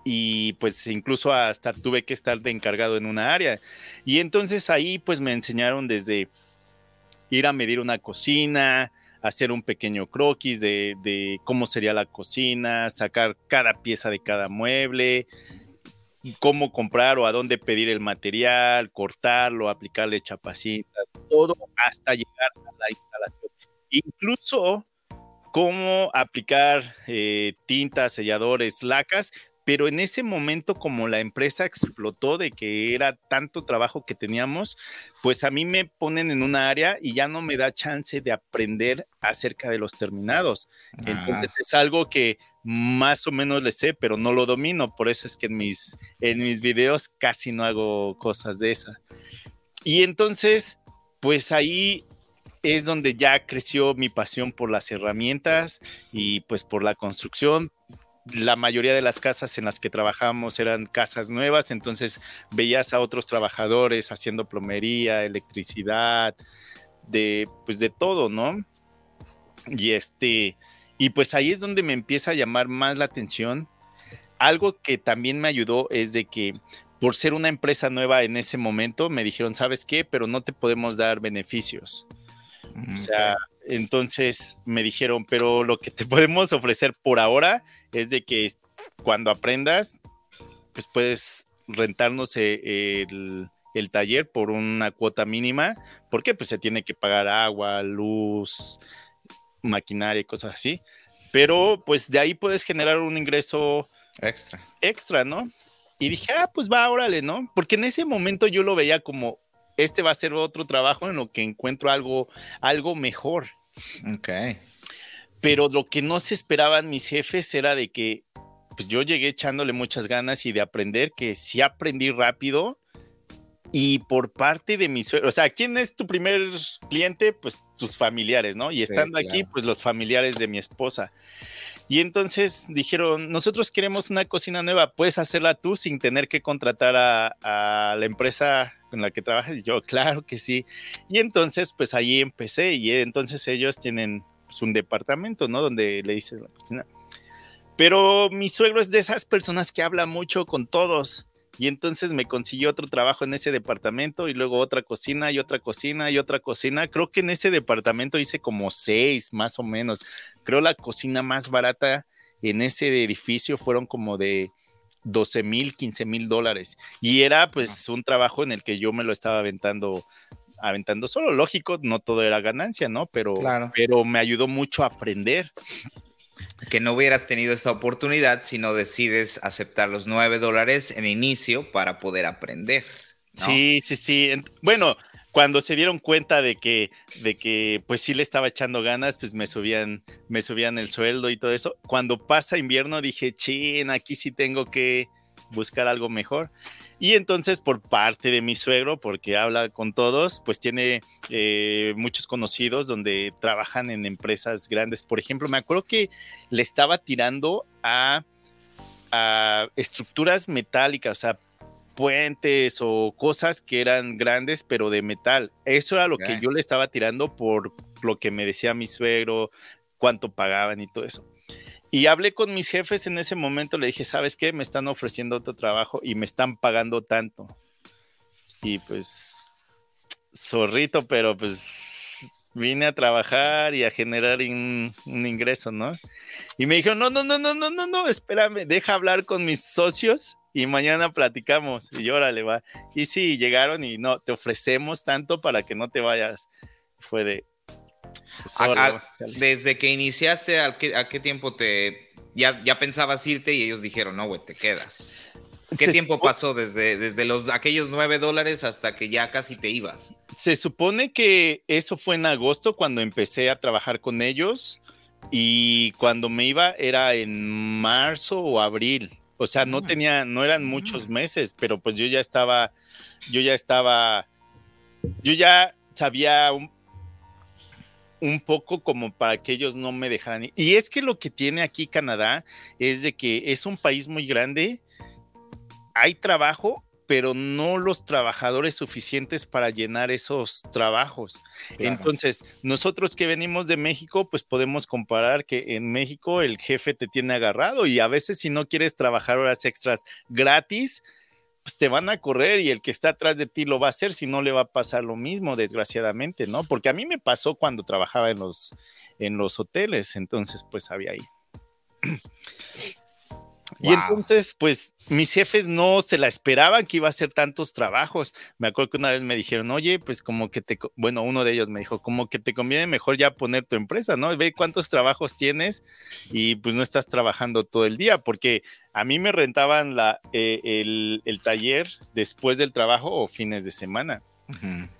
y pues incluso hasta tuve que estar de encargado en una área. Y entonces ahí pues me enseñaron desde ir a medir una cocina, hacer un pequeño croquis de, cómo sería la cocina, sacar cada pieza de cada mueble, cómo comprar o a dónde pedir el material, cortarlo, aplicarle chapacita, todo hasta llegar a la instalación. Incluso cómo aplicar eh, tintas, selladores, lacas, pero en ese momento como la empresa explotó de que era tanto trabajo que teníamos, pues a mí me ponen en una área y ya no me da chance de aprender acerca de los terminados. Entonces es algo que más o menos le sé, pero no lo domino, por eso es que en mis, en mis videos casi no hago cosas de esa. Y entonces, pues ahí es donde ya creció mi pasión por las herramientas y pues por la construcción, la mayoría de las casas en las que trabajamos eran casas nuevas, entonces veías a otros trabajadores haciendo plomería, electricidad, de pues de todo, ¿no? Y este y pues ahí es donde me empieza a llamar más la atención. Algo que también me ayudó es de que por ser una empresa nueva en ese momento me dijeron, "¿Sabes qué? Pero no te podemos dar beneficios." O sea, entonces me dijeron, pero lo que te podemos ofrecer por ahora es de que cuando aprendas, pues puedes rentarnos eh, el, el taller por una cuota mínima, porque pues se tiene que pagar agua, luz, maquinaria y cosas así. Pero pues de ahí puedes generar un ingreso extra. Extra, ¿no? Y dije, ah, pues va, órale, ¿no? Porque en ese momento yo lo veía como, este va a ser otro trabajo en lo que encuentro algo, algo mejor. Ok. Pero lo que no se esperaban mis jefes era de que pues yo llegué echándole muchas ganas y de aprender, que sí aprendí rápido. Y por parte de mi suegro, o sea, ¿quién es tu primer cliente? Pues tus familiares, ¿no? Y estando aquí, pues los familiares de mi esposa. Y entonces dijeron, nosotros queremos una cocina nueva, puedes hacerla tú sin tener que contratar a, la empresa con la que trabajas. Y yo, claro que sí. Y entonces, pues ahí empecé y entonces ellos tienen pues, un departamento, ¿no? Donde le dices la cocina. Pero mi suegro es de esas personas que habla mucho con todos. Y entonces me consiguió otro trabajo en ese departamento y luego otra cocina y otra cocina y otra cocina. Creo que en ese departamento hice como seis más o menos. Creo la cocina más barata en ese edificio fueron como de 12 mil, 15 mil dólares. Y era pues un trabajo en el que yo me lo estaba aventando aventando solo. Lógico, no todo era ganancia, ¿no? Pero, pero me ayudó mucho a aprender que no hubieras tenido esa oportunidad si no decides aceptar los nueve dólares en inicio para poder aprender. Sí, sí, sí. Bueno, cuando se dieron cuenta de que, de que pues sí le estaba echando ganas, pues me subían, me subían el sueldo y todo eso. Cuando pasa invierno dije, chin, aquí sí tengo que buscar algo mejor. Y entonces por parte de mi suegro, porque habla con todos, pues tiene eh, muchos conocidos donde trabajan en empresas grandes. Por ejemplo, me acuerdo que le estaba tirando a, a estructuras metálicas, o sea, puentes o cosas que eran grandes pero de metal. Eso era lo que yo le estaba tirando por lo que me decía mi suegro, cuánto pagaban y todo eso. Y hablé con mis jefes en ese momento, le dije, ¿sabes qué? Me están ofreciendo otro trabajo y me están pagando tanto. Y pues, zorrito, pero pues vine a trabajar y a generar un ingreso, ¿no? Y me dijo, no, no, no, no, no, no, no, espérame, deja hablar con mis socios y mañana platicamos. Y órale, va. Y sí, llegaron y no, te ofrecemos tanto para que no te vayas. Fue de... Pues, desde que iniciaste, ¿a qué, tiempo te... Ya, ya pensabas irte y ellos dijeron, no, güey, te quedas. ¿Qué tiempo pasó desde, desde los, aquellos nueve dólares hasta que ya casi te ibas? Se supone que eso fue en agosto cuando empecé a trabajar con ellos y cuando me iba era en marzo o abril. O sea, no mm. tenía, no eran muchos meses, pero pues yo ya estaba, yo ya estaba, yo ya sabía un, un poco como para que ellos no me dejaran. Y es que lo que tiene aquí Canadá es de que es un país muy grande hay trabajo, pero no los trabajadores suficientes para llenar esos trabajos. Entonces, nosotros que venimos de México, pues podemos comparar que en México el jefe te tiene agarrado y a veces si no quieres trabajar horas extras gratis, pues te van a correr y el que está atrás de ti lo va a hacer, si no le va a pasar lo mismo, desgraciadamente, ¿no? Porque a mí me pasó cuando trabajaba en los, en los hoteles, entonces pues había ahí. Y entonces, pues mis jefes no se la esperaban que iba a hacer tantos trabajos. Me acuerdo que una vez me dijeron, oye, pues como que te, bueno, uno de ellos me dijo, como que te conviene mejor ya poner tu empresa, ¿no? Ve cuántos trabajos tienes y pues no estás trabajando todo el día, porque a mí me rentaban la, eh, el, taller después del trabajo o fines de semana.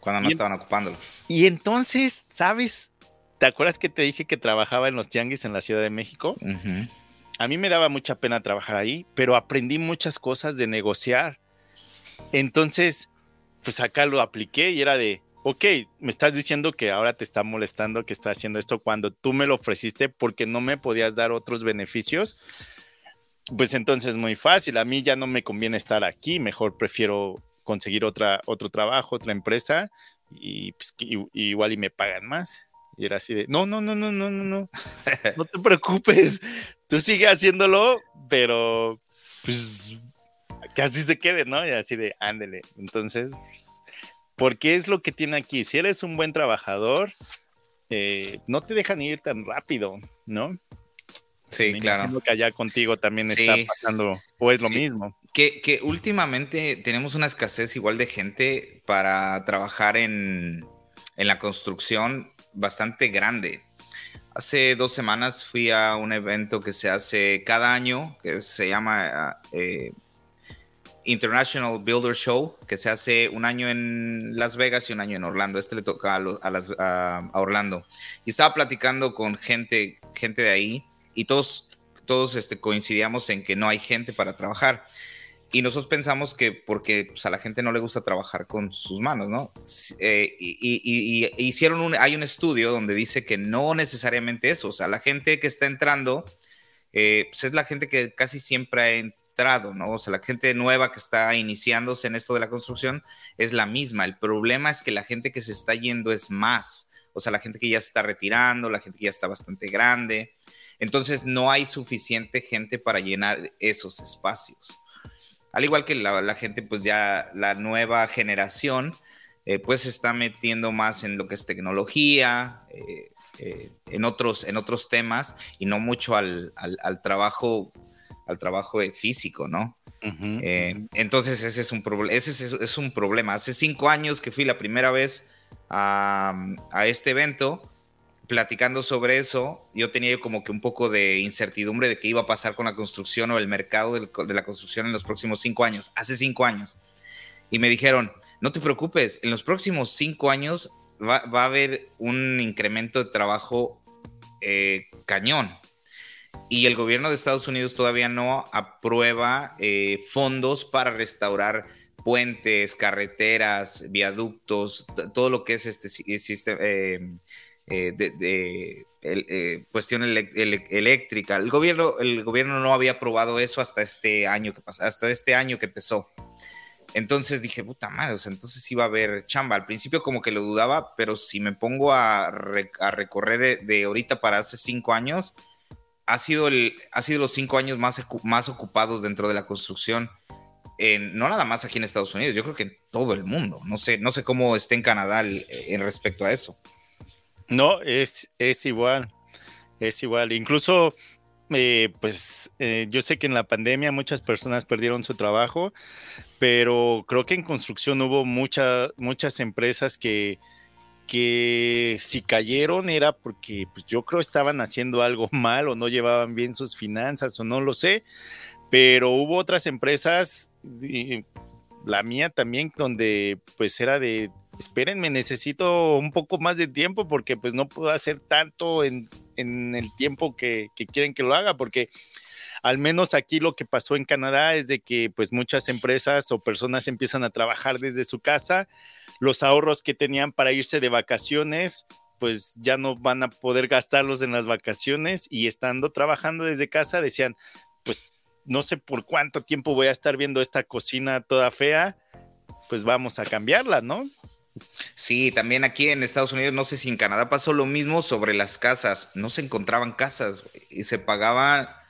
Cuando no estaban ocupándolo. Y entonces, ¿sabes? ¿Te acuerdas que te dije que trabajaba en los tianguis en la Ciudad de México? A mí me daba mucha pena trabajar ahí, pero aprendí muchas cosas de negociar. Entonces, pues acá lo apliqué y era de, ok, me estás diciendo que ahora te está molestando que estoy haciendo esto cuando tú me lo ofreciste porque no me podías dar otros beneficios. Pues entonces muy fácil, a mí ya no me conviene estar aquí, mejor prefiero conseguir otra, otro trabajo, otra empresa y pues, igual y me pagan más. Y era así de, no, no, no, no, no, no, no, no te preocupes, tú sigue haciéndolo, pero pues que así se quede, ¿no? Y así de, ándele. Entonces, pues, porque es lo que tiene aquí. Si eres un buen trabajador, eh, no te dejan ir tan rápido, ¿no? Sí, claro. que allá contigo también está pasando, o es lo mismo. Que, que, últimamente tenemos una escasez igual de gente para trabajar en, en la construcción bastante grande. Hace dos semanas fui a un evento que se hace cada año, que se llama eh, International Builder Show, que se hace un año en Las Vegas y un año en Orlando. Este le toca a, Orlando. Y estaba platicando con gente, gente de ahí y todos, todos este, coincidíamos en que no hay gente para trabajar. Y nosotros pensamos que porque pues, a la gente no le gusta trabajar con sus manos, ¿no? Eh, y, hicieron hay un estudio donde dice que no necesariamente eso, o sea, la gente que está entrando, eh, pues es la gente que casi siempre ha entrado, ¿no? O sea, la gente nueva que está iniciándose en esto de la construcción es la misma. El problema es que la gente que se está yendo es más, o sea, la gente que ya se está retirando, la gente que ya está bastante grande. Entonces, no hay suficiente gente para llenar esos espacios al igual que la, gente, pues ya la nueva generación, eh, pues se está metiendo más en lo que es tecnología, eh, eh, en, otros, en otros temas y no mucho al, trabajo, al trabajo físico, ¿no? entonces ese es un, ese es, un problema. Hace cinco años que fui la primera vez a, a este evento, platicando sobre eso, yo tenía como que un poco de incertidumbre de qué iba a pasar con la construcción o el mercado de la construcción en los próximos cinco años, hace cinco años. Y me dijeron, no te preocupes, en los próximos cinco años va, a haber un incremento de trabajo eh, cañón. Y el gobierno de Estados Unidos todavía no aprueba eh, fondos para restaurar puentes, carreteras, viaductos, todo lo que es este sistema. Eh, eh, de, eh, cuestión eléctrica. El gobierno, el gobierno no había aprobado eso hasta este año que pasó, hasta este año que empezó. Entonces dije, puta madre, o sea, entonces va a haber chamba. Al principio como que lo dudaba, pero si me pongo a, recorrer de, ahorita para hace cinco años, ha sido, el, ha sido los cinco años más, más ocupados dentro de la construcción. no nada más aquí en Estados Unidos, yo creo que en todo el mundo. No sé, no sé cómo esté en Canadá en respecto a eso. No, es, es igual, es igual. Incluso eh, pues eh, yo sé que en la pandemia muchas personas perdieron su trabajo, pero creo que en construcción hubo muchas empresas que, que si cayeron era porque pues, yo creo estaban haciendo algo mal o no llevaban bien sus finanzas o no lo sé, pero hubo otras empresas, la mía también, donde pues era de, espérenme, necesito un poco más de tiempo porque pues no puedo hacer tanto en en el tiempo que, quieren que lo haga, porque al menos aquí lo que pasó en Canadá es de que pues muchas empresas o personas empiezan a trabajar desde su casa, los ahorros que tenían para irse de vacaciones pues ya no van a poder gastarlos en las vacaciones y estando trabajando desde casa decían pues no sé por cuánto tiempo voy a estar viendo esta cocina toda fea, pues vamos a cambiarla, ¿no? Sí, también aquí en Estados Unidos, no sé si en Canadá pasó lo mismo sobre las casas. No se encontraban casas y se pagaba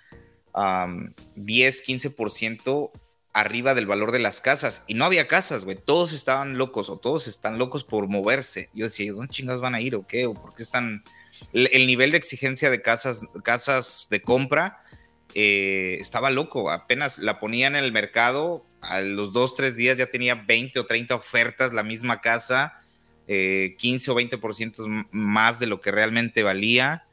10, 15% arriba del valor de las casas. Y no había casas, güey. Todos estaban locos o todos están locos por moverse. Yo decía, ¿dónde chingas van a ir o qué? ¿O por qué están...? El, nivel de exigencia de casas, casas de compra eh, estaba loco. Apenas la ponían en el mercado a los dos, tres días ya tenía 20 o 30 ofertas la misma casa, 15 eh, o 20% más de lo que realmente valía.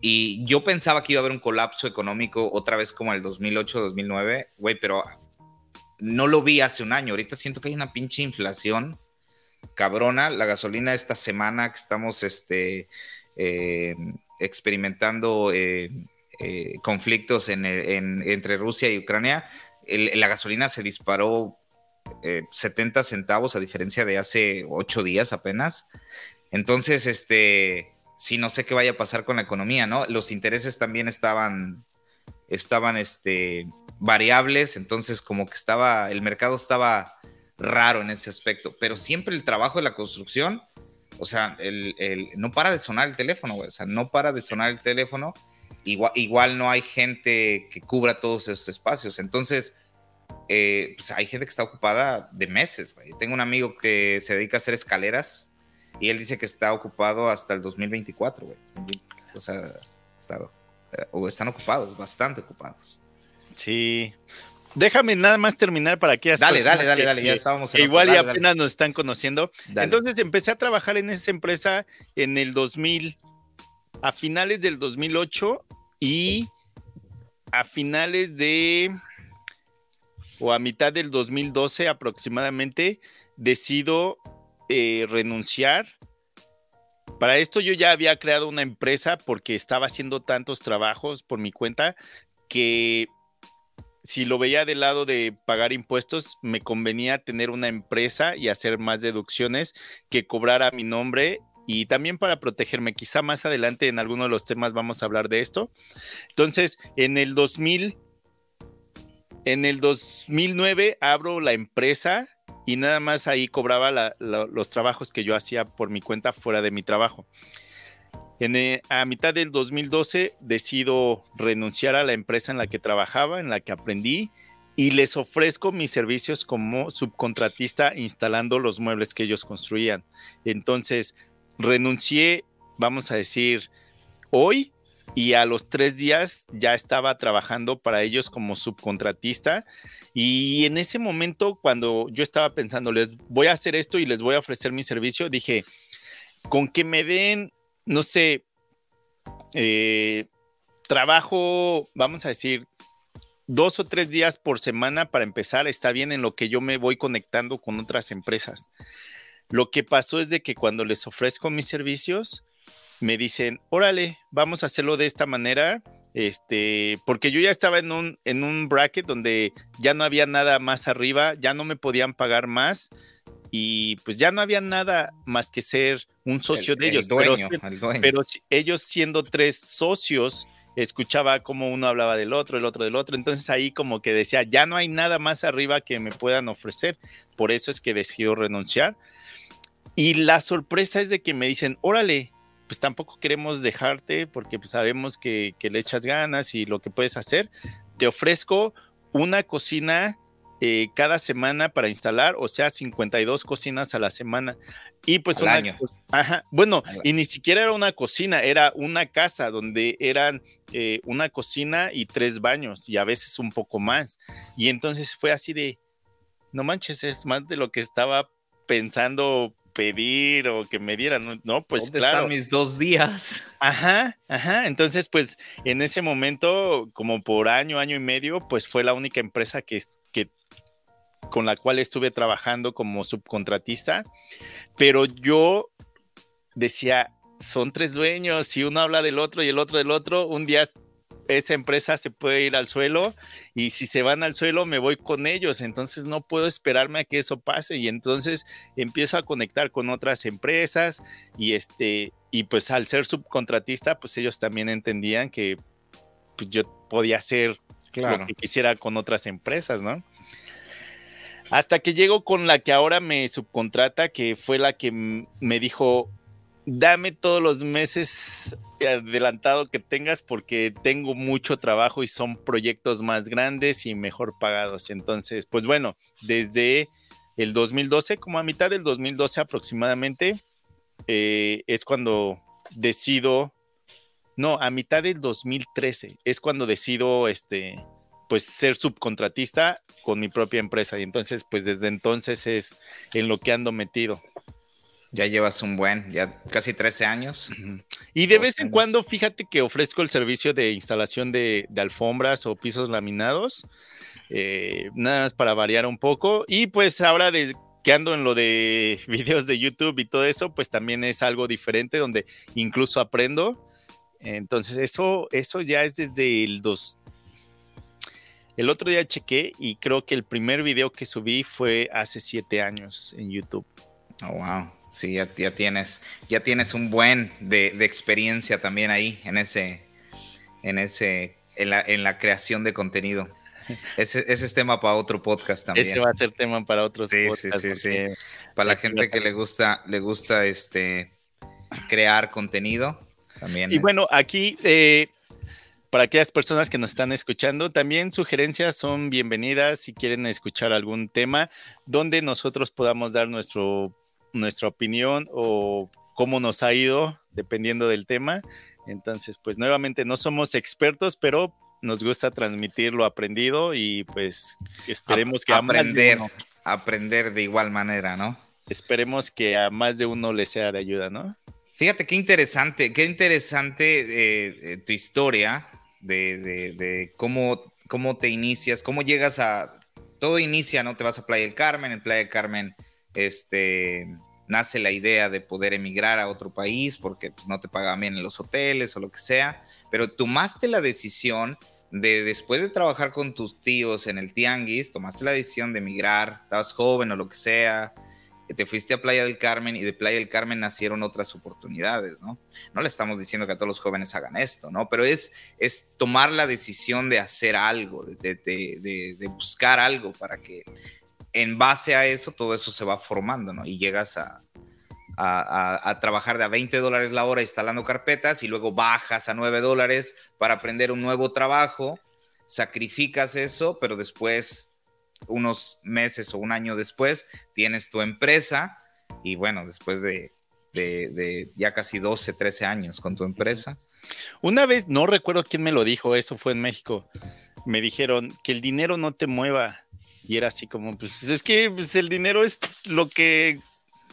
Y yo pensaba que iba a haber un colapso económico otra vez como el 2008-2009, güey, pero no lo vi hace un año. Ahorita siento que hay una pinche inflación cabrona. La gasolina esta semana que estamos este, eh, experimentando eh, conflictos entre Rusia y Ucrania, la gasolina se disparó 70 eh, centavos a diferencia de hace 8 días apenas. Entonces, este, sí, no sé qué vaya a pasar con la economía, ¿no? Los intereses también estaban, estaban, este, variables, entonces como que estaba, el mercado estaba raro en ese aspecto, pero siempre el trabajo de la construcción, o sea, el, no para de sonar el teléfono, o sea, no para de sonar el teléfono igual, no hay gente que cubra todos esos espacios. Entonces, eh, pues hay gente que está ocupada de meses. Tengo un amigo que se dedica a hacer escaleras y él dice que está ocupado hasta el 2024. O sea, eh, o están ocupados, bastante ocupados. Sí. Déjame nada más terminar para que Dale, dale, dale, dale, ya estábamos. igual y apenas nos están conociendo. Entonces empecé a trabajar en esa empresa en el 2000, a finales del 2008 y a finales de o a mitad del 2012 aproximadamente decido eh, renunciar. Para esto yo ya había creado una empresa porque estaba haciendo tantos trabajos por mi cuenta que si lo veía del lado de pagar impuestos, me convenía tener una empresa y hacer más deducciones que cobrara mi nombre y también para protegerme. Quizá más adelante en alguno de los temas vamos a hablar de esto. Entonces, en el 2000, en el 2009 abro la empresa y nada más ahí cobraba los trabajos que yo hacía por mi cuenta fuera de mi trabajo. En, eh, a mitad del 2012 decido renunciar a la empresa en la que trabajaba, en la que aprendí, y les ofrezco mis servicios como subcontratista instalando los muebles que ellos construían. Entonces, renuncié, vamos a decir, hoy y a los tres días ya estaba trabajando para ellos como subcontratista. Y en ese momento, cuando yo estaba pensando, les voy a hacer esto y les voy a ofrecer mi servicio, dije, con que me den, no sé, eh, trabajo, vamos a decir, dos o tres días por semana para empezar, está bien en lo que yo me voy conectando con otras empresas. Lo que pasó es de que cuando les ofrezco mis servicios, me dicen, órale, vamos a hacerlo de esta manera, este, porque yo ya estaba en un, en un bracket donde ya no había nada más arriba, ya no me podían pagar más y pues ya no había nada más que ser un socio de ellos. pero, pero ellos siendo tres socios escuchaba cómo uno hablaba del otro, el otro del otro. Entonces ahí como que decía, ya no hay nada más arriba que me puedan ofrecer. Por eso es que decido renunciar. Y la sorpresa es de que me dicen, órale, pues tampoco queremos dejarte porque pues, sabemos que, que le echas ganas y lo que puedes hacer. Te ofrezco una cocina eh, cada semana para instalar, o sea, 52 cocinas a la semana. Y pues Al año. Ajá, bueno, y ni siquiera era una cocina, era una casa donde eran eh, una cocina y tres baños y a veces un poco más. Y entonces fue así de, no manches, es más de lo que estaba pensando pedir o que me dieran, ¿no? Pues ¿Dónde claro. están mis dos días? Ajá, ajá. Entonces, pues en ese momento, como por año, año y medio, pues fue la única empresa que, que con la cual estuve trabajando como subcontratista. Pero yo decía, son tres dueños, si uno habla del otro y el otro del otro, un día esa empresa se puede ir al suelo y si se van al suelo me voy con ellos, entonces no puedo esperarme a que eso pase y entonces empiezo a conectar con otras empresas y este y pues al ser subcontratista pues ellos también entendían que pues, yo podía hacer Claro. lo que quisiera con otras empresas, ¿no? Hasta que llego con la que ahora me subcontrata, que fue la que me dijo, dame todos los meses adelantado que tengas porque tengo mucho trabajo y son proyectos más grandes y mejor pagados. Entonces, pues bueno, desde el 2012, como a mitad del 2012 aproximadamente, eh, es cuando decido, no, a mitad del 2013 es cuando decido, este, pues ser subcontratista con mi propia empresa y entonces, pues desde entonces es en lo que ando metido. Ya llevas un buen, ya casi 13 años. Y de vez en cuando, fíjate que ofrezco el servicio de instalación de, de alfombras o pisos laminados, eh, nada más para variar un poco. Y pues ahora de, que ando en lo de videos de YouTube y todo eso, pues también es algo diferente donde incluso aprendo. Entonces eso, eso ya es desde el dos. El otro día chequé y creo que el primer video que subí fue hace siete años en YouTube. Oh, wow. Sí, ya, ya tienes, ya tienes un buen de, de experiencia también ahí en ese, en ese, en la, en la creación de contenido. Ese, ese es tema para otro podcast también. Ese va a ser tema para otros Sí, sí, podcasts, sí, sí. porque- Para la gente que le gusta, le gusta este crear contenido también. Y es- bueno, aquí, eh, para aquellas personas que nos están escuchando, también sugerencias son bienvenidas si quieren escuchar algún tema donde nosotros podamos dar nuestro, nuestra opinión o cómo nos ha ido, dependiendo del tema. Entonces, pues nuevamente no somos expertos, pero nos gusta transmitir lo aprendido y pues esperemos que de aprender, aprender de igual manera, ¿no? esperemos que a más de uno le sea de ayuda, ¿no? Fíjate qué interesante, qué interesante eh, eh, tu historia de, de- de cómo, cómo te inicias, cómo llegas a. Todo inicia, ¿no? Te vas a Playa del Carmen, en Playa del Carmen este, nace la idea de poder emigrar a otro país porque pues, no te pagaban bien en los hoteles o lo que sea, pero tomaste la decisión de después de trabajar con tus tíos en el Tianguis, tomaste la decisión de emigrar, estabas joven o lo que sea, te fuiste a Playa del Carmen y de Playa del Carmen nacieron otras oportunidades, ¿no? No le estamos diciendo que a todos los jóvenes hagan esto, ¿no? Pero es, es tomar la decisión de hacer algo, de, de- de- buscar algo para que en base a eso todo eso se va formando, ¿no? Y llegas a, a, a- a trabajar de a 20 dólares la hora instalando carpetas y luego bajas a 9 dólares para aprender un nuevo trabajo, sacrificas eso, pero después unos meses o un año después, tienes tu empresa y bueno, después de, de- de ya casi 12, 13 años con tu empresa. Una vez, no recuerdo quién me lo dijo, eso fue en México. Me dijeron que el dinero no te mueva. Y era así como, pues es que pues, el dinero es lo que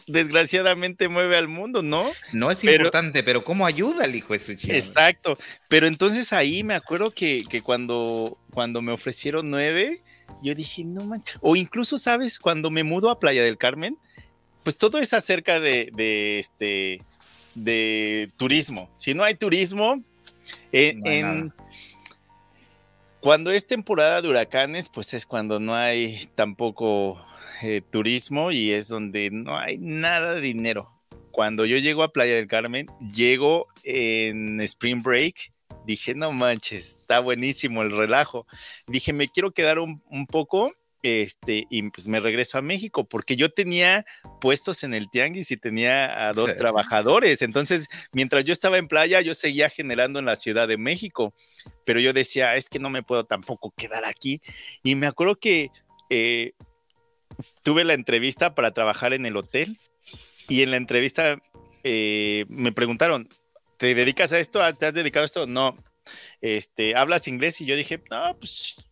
desgraciadamente mueve al mundo, ¿no? No es Pero- importante, pero ¿cómo ayuda el hijo de su chica? Exacto. Pero entonces ahí me acuerdo que, que cuando, cuando me ofrecieron nueve, yo dije, no manches. O incluso, ¿sabes? Cuando me mudo a Playa del Carmen, pues todo es acerca de, de este de turismo. Si no hay turismo, eh, No hay en, nada. Cuando es temporada de huracanes, pues es cuando no hay tampoco eh, turismo y es donde no hay nada de dinero. Cuando yo llego a Playa del Carmen, llego en Spring Break Dije, no manches, está buenísimo el relajo. Dije, me quiero quedar un, poco este, y pues me regreso a México, porque yo tenía puestos en el tianguis y tenía a dos trabajadores. Entonces, mientras yo estaba en playa, yo seguía generando en la Ciudad de México, pero yo decía, es que no me puedo tampoco quedar aquí. Y me acuerdo que eh, tuve la entrevista para trabajar en el hotel y en la entrevista eh, me preguntaron, ¿te dedicas a esto? ¿Te has dedicado a esto? No. Este, ¿hablas inglés? Y yo dije, no, pues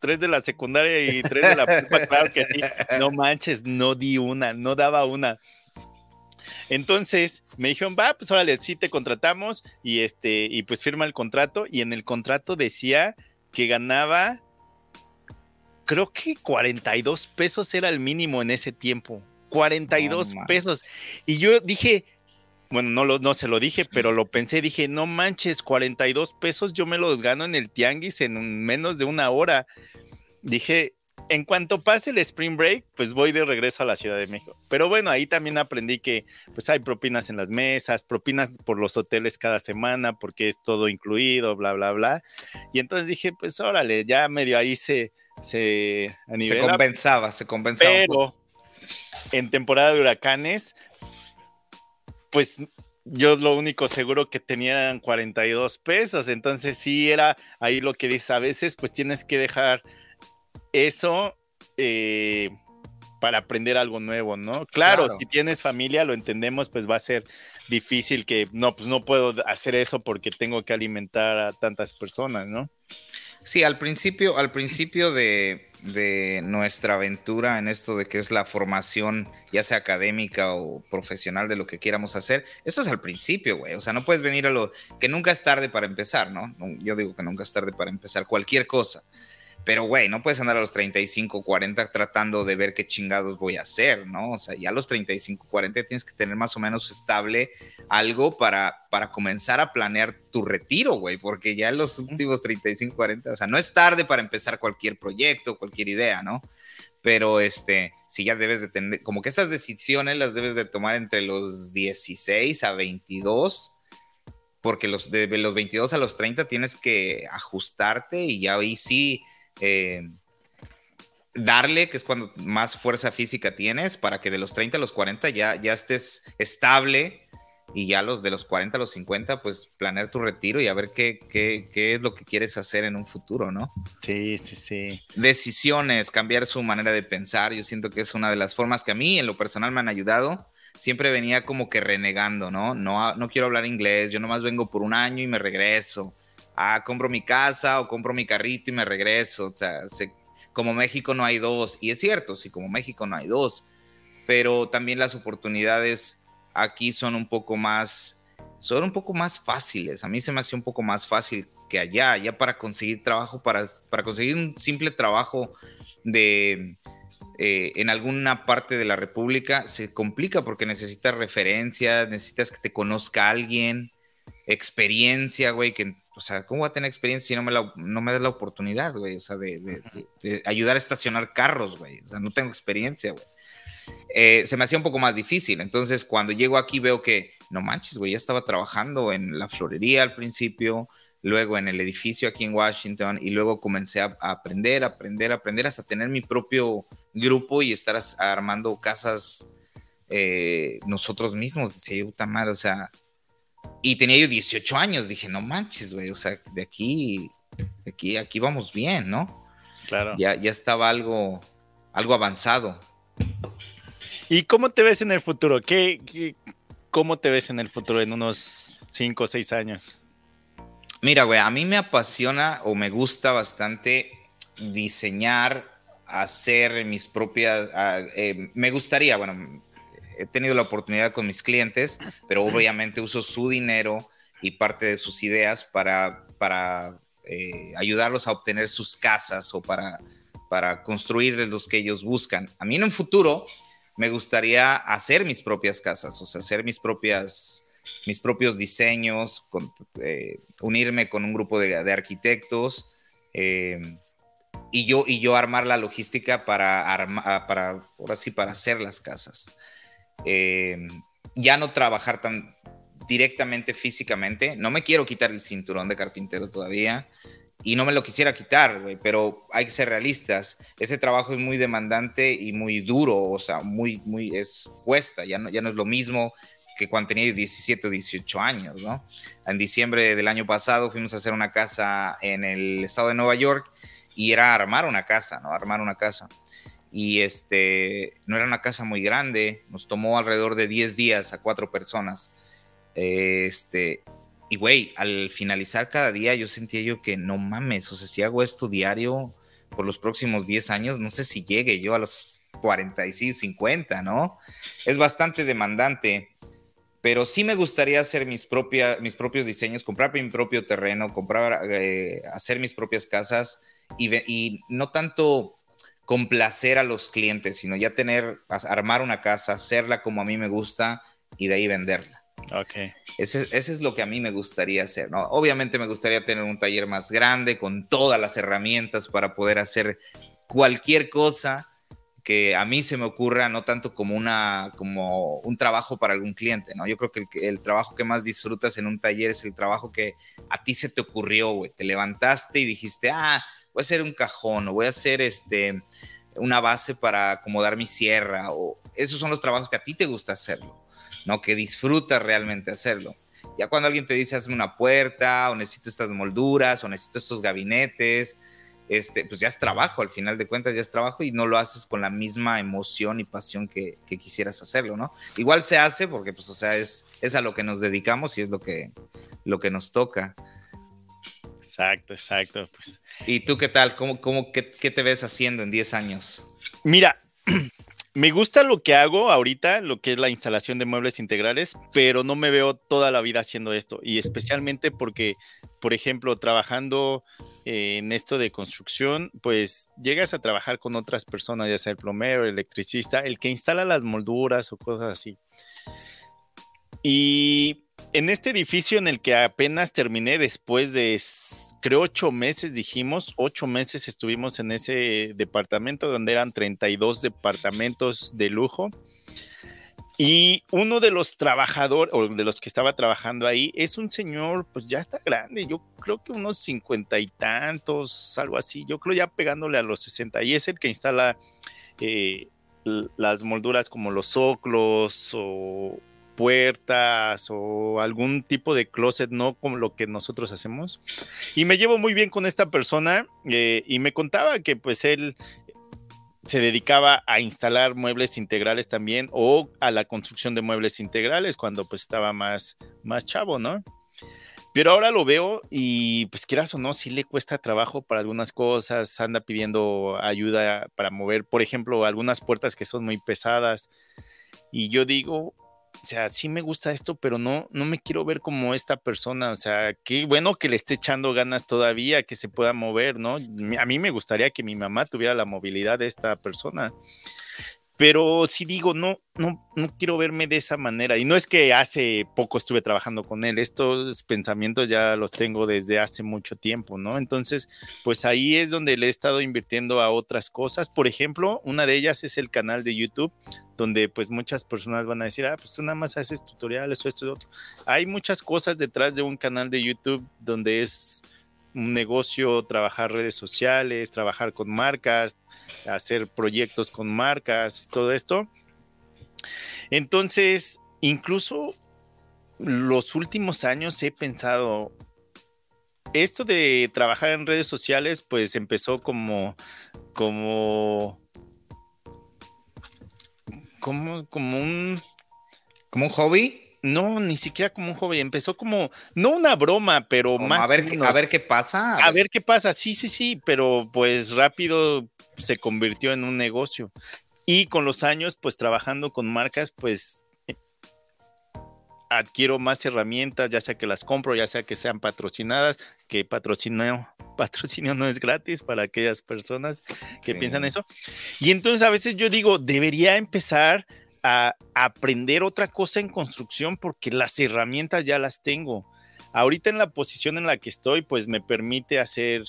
tres de la secundaria y tres de la prepa, claro que sí. No manches, no di una, no daba una. Entonces me dijeron, va, pues órale, sí te contratamos y este, y pues firma el contrato. Y en el contrato decía que ganaba, creo que 42 pesos era el mínimo en ese tiempo. 42 pesos. Y yo dije, bueno, no, lo, no se lo dije, pero lo pensé, dije, no manches, 42 pesos yo me los gano en el tianguis en menos de una hora. Dije, en cuanto pase el Spring Break, pues voy de regreso a la Ciudad de México. Pero bueno, ahí también aprendí que pues hay propinas en las mesas, propinas por los hoteles cada semana, porque es todo incluido, bla, bla, bla. Y entonces dije, pues órale, ya medio ahí se... Se, se compensaba, se compensaba. Pero en temporada de huracanes, pues yo lo único seguro que tenía eran 42 pesos, entonces sí era ahí lo que dice, a veces pues tienes que dejar eso eh, para aprender algo nuevo, ¿no? Claro, si tienes familia, lo entendemos, pues va a ser difícil que no, pues no puedo hacer eso porque tengo que alimentar a tantas personas, ¿no? Sí, al principio, al principio de, nuestra aventura en esto de que es la formación, ya sea académica o profesional de lo que quieramos hacer, eso es al principio, güey. O sea, no puedes venir a lo que nunca es tarde para empezar, ¿no? Yo digo que nunca es tarde para empezar cualquier cosa. Pero, güey, no puedes andar a los 35, 40 tratando de ver qué chingados voy a hacer, ¿no? O sea, ya a los 35, 40 tienes que tener más o menos estable algo para, para comenzar a planear tu retiro, güey, porque ya en los últimos 35, 40, o sea, no es tarde para empezar cualquier proyecto, cualquier idea, ¿no? Pero, este, sí ya debes de tener, como que estas decisiones las debes de tomar entre los 16 a 22 porque los, de los 22 a los 30 tienes que ajustarte y ya ahí sí eh, darle, que es cuando más fuerza física tienes, para que de los 30 a los 40 ya, ya estés estable y ya los de los 40 a los 50, pues planear tu retiro y a ver qué, qué, qué, es lo que quieres hacer en un futuro, ¿no? Sí, sí, sí. Decisiones, cambiar su manera de pensar, yo siento que es una de las formas que a mí en lo personal me han ayudado. Siempre venía como que renegando, ¿no? No, no quiero hablar inglés, yo nomás vengo por un año y me regreso ah, compro mi casa o compro mi carrito y me regreso. O sea, como México no hay dos. Y es cierto, sí, como México no hay dos. Pero también las oportunidades aquí son un poco más, son un poco más fáciles. A mí se me hace un poco más fácil que allá. Allá para conseguir trabajo, para, para conseguir un simple trabajo de... Eh, en alguna parte de la República se complica porque necesitas referencias, necesitas que te conozca alguien, experiencia, güey, que o sea, ¿cómo voy a tener experiencia si no me, no me das la oportunidad, güey? O sea, de, ayudar a estacionar carros, güey. O sea, no tengo experiencia, güey. Eh, se me hacía un poco más difícil. Entonces, cuando llego aquí veo que, no manches, güey, ya estaba trabajando en la florería al principio, luego en el edificio aquí en Washington y luego comencé a, aprender, aprender, aprender hasta tener mi propio grupo y estar armando casas eh, nosotros mismos. Decía, puta madre, o sea, y tenía yo 18 años, dije, no manches, güey, o sea, de aquí, de aquí, aquí vamos bien, ¿no? Claro. Ya, ya estaba algo, algo avanzado. ¿Y cómo te ves en el futuro? ¿Qué, cómo te ves en el futuro en unos 5 o 6 años? Mira, güey, a mí me apasiona o me gusta bastante diseñar, hacer mis propias, ah, eh, me gustaría, bueno, he tenido la oportunidad con mis clientes, pero obviamente uso su dinero y parte de sus ideas para, para eh, ayudarlos a obtener sus casas o para, para construir los que ellos buscan. A mí en un futuro me gustaría hacer mis propias casas, o sea, hacer mis propias mis propios diseños, eh, unirme con un grupo de, arquitectos eh, y, yo, y yo armar la logística para, para, ahora sí, para hacer las casas. Eh, ya no trabajar tan, directamente físicamente. No me quiero quitar el cinturón de carpintero todavía y no me lo quisiera quitar, pero hay que ser realistas. Ese trabajo es muy demandante y muy duro, o sea, muy, muy, es cuesta, ya no, ya no es lo mismo que cuando tenía 17 o 18 años, ¿no? En diciembre del año pasado fuimos a hacer una casa en el estado de Nueva York y era armar una casa, ¿no? Armar una casa. Y este, no era una casa muy grande, nos tomó alrededor de 10 días a cuatro personas. Este, y güey, al finalizar cada día yo sentía yo que no mames, o sea, si hago esto diario por los próximos 10 años, no sé si llegue yo a los 45, 50, ¿no? Es bastante demandante, pero sí me gustaría hacer mis, mis propios diseños, comprar mi propio terreno, comprar, eh, hacer mis propias casas y, y no tanto complacer a los clientes, sino ya tener, armar una casa, hacerla como a mí me gusta y de ahí venderla. Ok. Ese, es lo que a mí me gustaría hacer, ¿no? Obviamente me gustaría tener un taller más grande con todas las herramientas para poder hacer cualquier cosa que a mí se me ocurra, no tanto como, una, como un trabajo para algún cliente, ¿no? Yo creo que el, el trabajo que más disfrutas en un taller es el trabajo que a ti se te ocurrió, güey. Te levantaste y dijiste, ah, voy a hacer un cajón o voy a hacer este, una base para acomodar mi sierra o esos son los trabajos que a ti te gusta hacerlo. ¿no? Que disfruta realmente hacerlo. Ya cuando alguien te dice, hazme una puerta, o necesito estas molduras, o necesito estos gabinetes, este, pues ya es trabajo, al final de cuentas ya es trabajo y no lo haces con la misma emoción y pasión que, quisieras hacerlo, ¿no? Igual se hace porque, pues, o sea, es, es a lo que nos dedicamos y es lo que, lo que nos toca. Exacto, exacto. Pues. ¿Y tú qué tal? ¿Cómo, cómo, qué, qué te ves haciendo en 10 años? Mira, me gusta lo que hago ahorita, lo que es la instalación de muebles integrales, pero no me veo toda la vida haciendo esto. Y especialmente porque, por ejemplo, trabajando en esto de construcción, pues llegas a trabajar con otras personas, ya sea el plomero, el electricista, el que instala las molduras o cosas así. Y en este edificio en el que apenas terminé después de, creo, ocho meses, dijimos, ocho meses estuvimos en ese departamento donde eran 32 departamentos de lujo. Y uno de los trabajadores, o de los que estaba trabajando ahí, es un señor, pues ya está grande, yo creo que unos cincuenta y tantos, algo así, yo creo ya pegándole a los 60, y es el que instala eh, las molduras como los soclos o, puertas o algún tipo de closet, no como lo que nosotros hacemos. Y me llevo muy bien con esta persona eh, y me contaba que pues él se dedicaba a instalar muebles integrales también o a la construcción de muebles integrales cuando pues estaba más, más chavo, ¿no? Pero ahora lo veo y pues quieras o no, sí le cuesta trabajo para algunas cosas, anda pidiendo ayuda para mover, por ejemplo, algunas puertas que son muy pesadas. Y yo digo, o sea, sí me gusta esto, pero no, no me quiero ver como esta persona. O sea, qué bueno que le esté echando ganas todavía, que se pueda mover, ¿no? A mí me gustaría que mi mamá tuviera la movilidad de esta persona. Pero sí digo, no, no, no quiero verme de esa manera. Y no es que hace poco estuve trabajando con él, estos pensamientos ya los tengo desde hace mucho tiempo, ¿no? Entonces, pues ahí es donde le he estado invirtiendo a otras cosas. Por ejemplo, una de ellas es el canal de YouTube, donde pues muchas personas van a decir, ah, pues tú nada más haces tutoriales o esto y otro. Hay muchas cosas detrás de un canal de YouTube donde es un negocio, trabajar redes sociales, trabajar con marcas, hacer proyectos con marcas, todo esto. Entonces, incluso los últimos años he pensado, esto de trabajar en redes sociales, pues empezó como, como, como, como un, como un hobby. No, ni siquiera como un hobby. Empezó como, no una broma, pero más. A ver, a ver qué pasa. A, ver. qué pasa. Sí, sí, sí, pero pues rápido se convirtió en un negocio. Y con los años, pues trabajando con marcas, pues adquiero más herramientas, ya sea que las compro, ya sea que sean patrocinadas, que patrocinio, patrocinio no es gratis para aquellas personas que piensan eso. Y entonces a veces yo digo, debería empezar a aprender otra cosa en construcción porque las herramientas ya las tengo. Ahorita en la posición en la que estoy, pues me permite hacer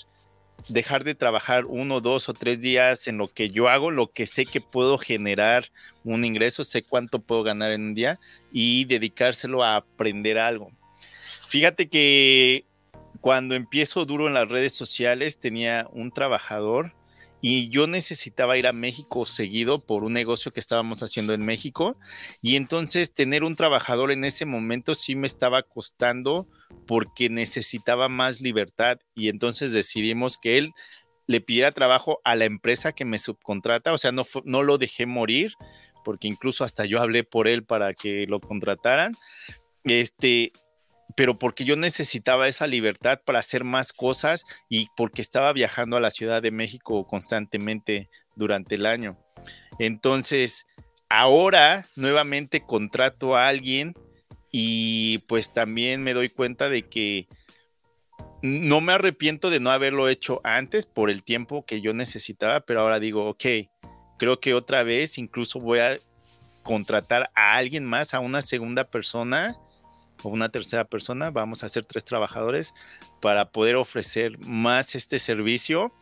dejar de trabajar uno, dos o tres días en lo que yo hago, lo que sé que puedo generar un ingreso, sé cuánto puedo ganar en un día y dedicárselo a aprender algo. Fíjate que cuando empiezo duro en las redes sociales tenía un trabajador y yo necesitaba ir a México seguido por un negocio que estábamos haciendo en México y entonces tener un trabajador en ese momento sí me estaba costando porque necesitaba más libertad y entonces decidimos que él le pidiera trabajo a la empresa que me subcontrata, o sea, no, no lo dejé morir porque incluso hasta yo hablé por él para que lo contrataran. Este, pero porque yo necesitaba esa libertad para hacer más cosas y porque estaba viajando a la Ciudad de México constantemente durante el año. Entonces, ahora nuevamente contrato a alguien y pues también me doy cuenta de que no me arrepiento de no haberlo hecho antes por el tiempo que yo necesitaba, pero ahora digo, ok, creo que otra vez incluso voy a contratar a alguien más, a una segunda persona o una tercera persona, vamos a ser tres trabajadores para poder ofrecer más este servicio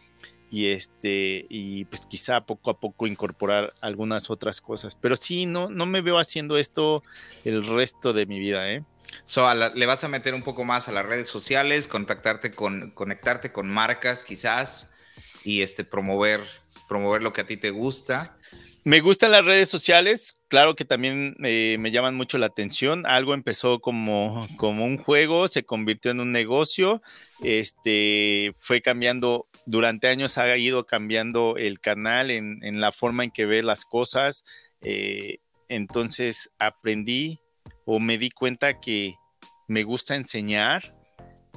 y este y pues quizá poco a poco incorporar algunas otras cosas. Pero sí no no me veo haciendo esto el resto de mi vida eh so, le vas a meter un poco más a las redes sociales contactarte con conectarte con marcas quizás y este promover promover lo que a ti te gusta me gustan las redes sociales, claro que también eh, me llaman mucho la atención. Algo empezó como, como un juego, se convirtió en un negocio, este, fue cambiando, durante años ha ido cambiando el canal en, la forma en que ve las cosas. Eh, entonces aprendí o me di cuenta que me gusta enseñar.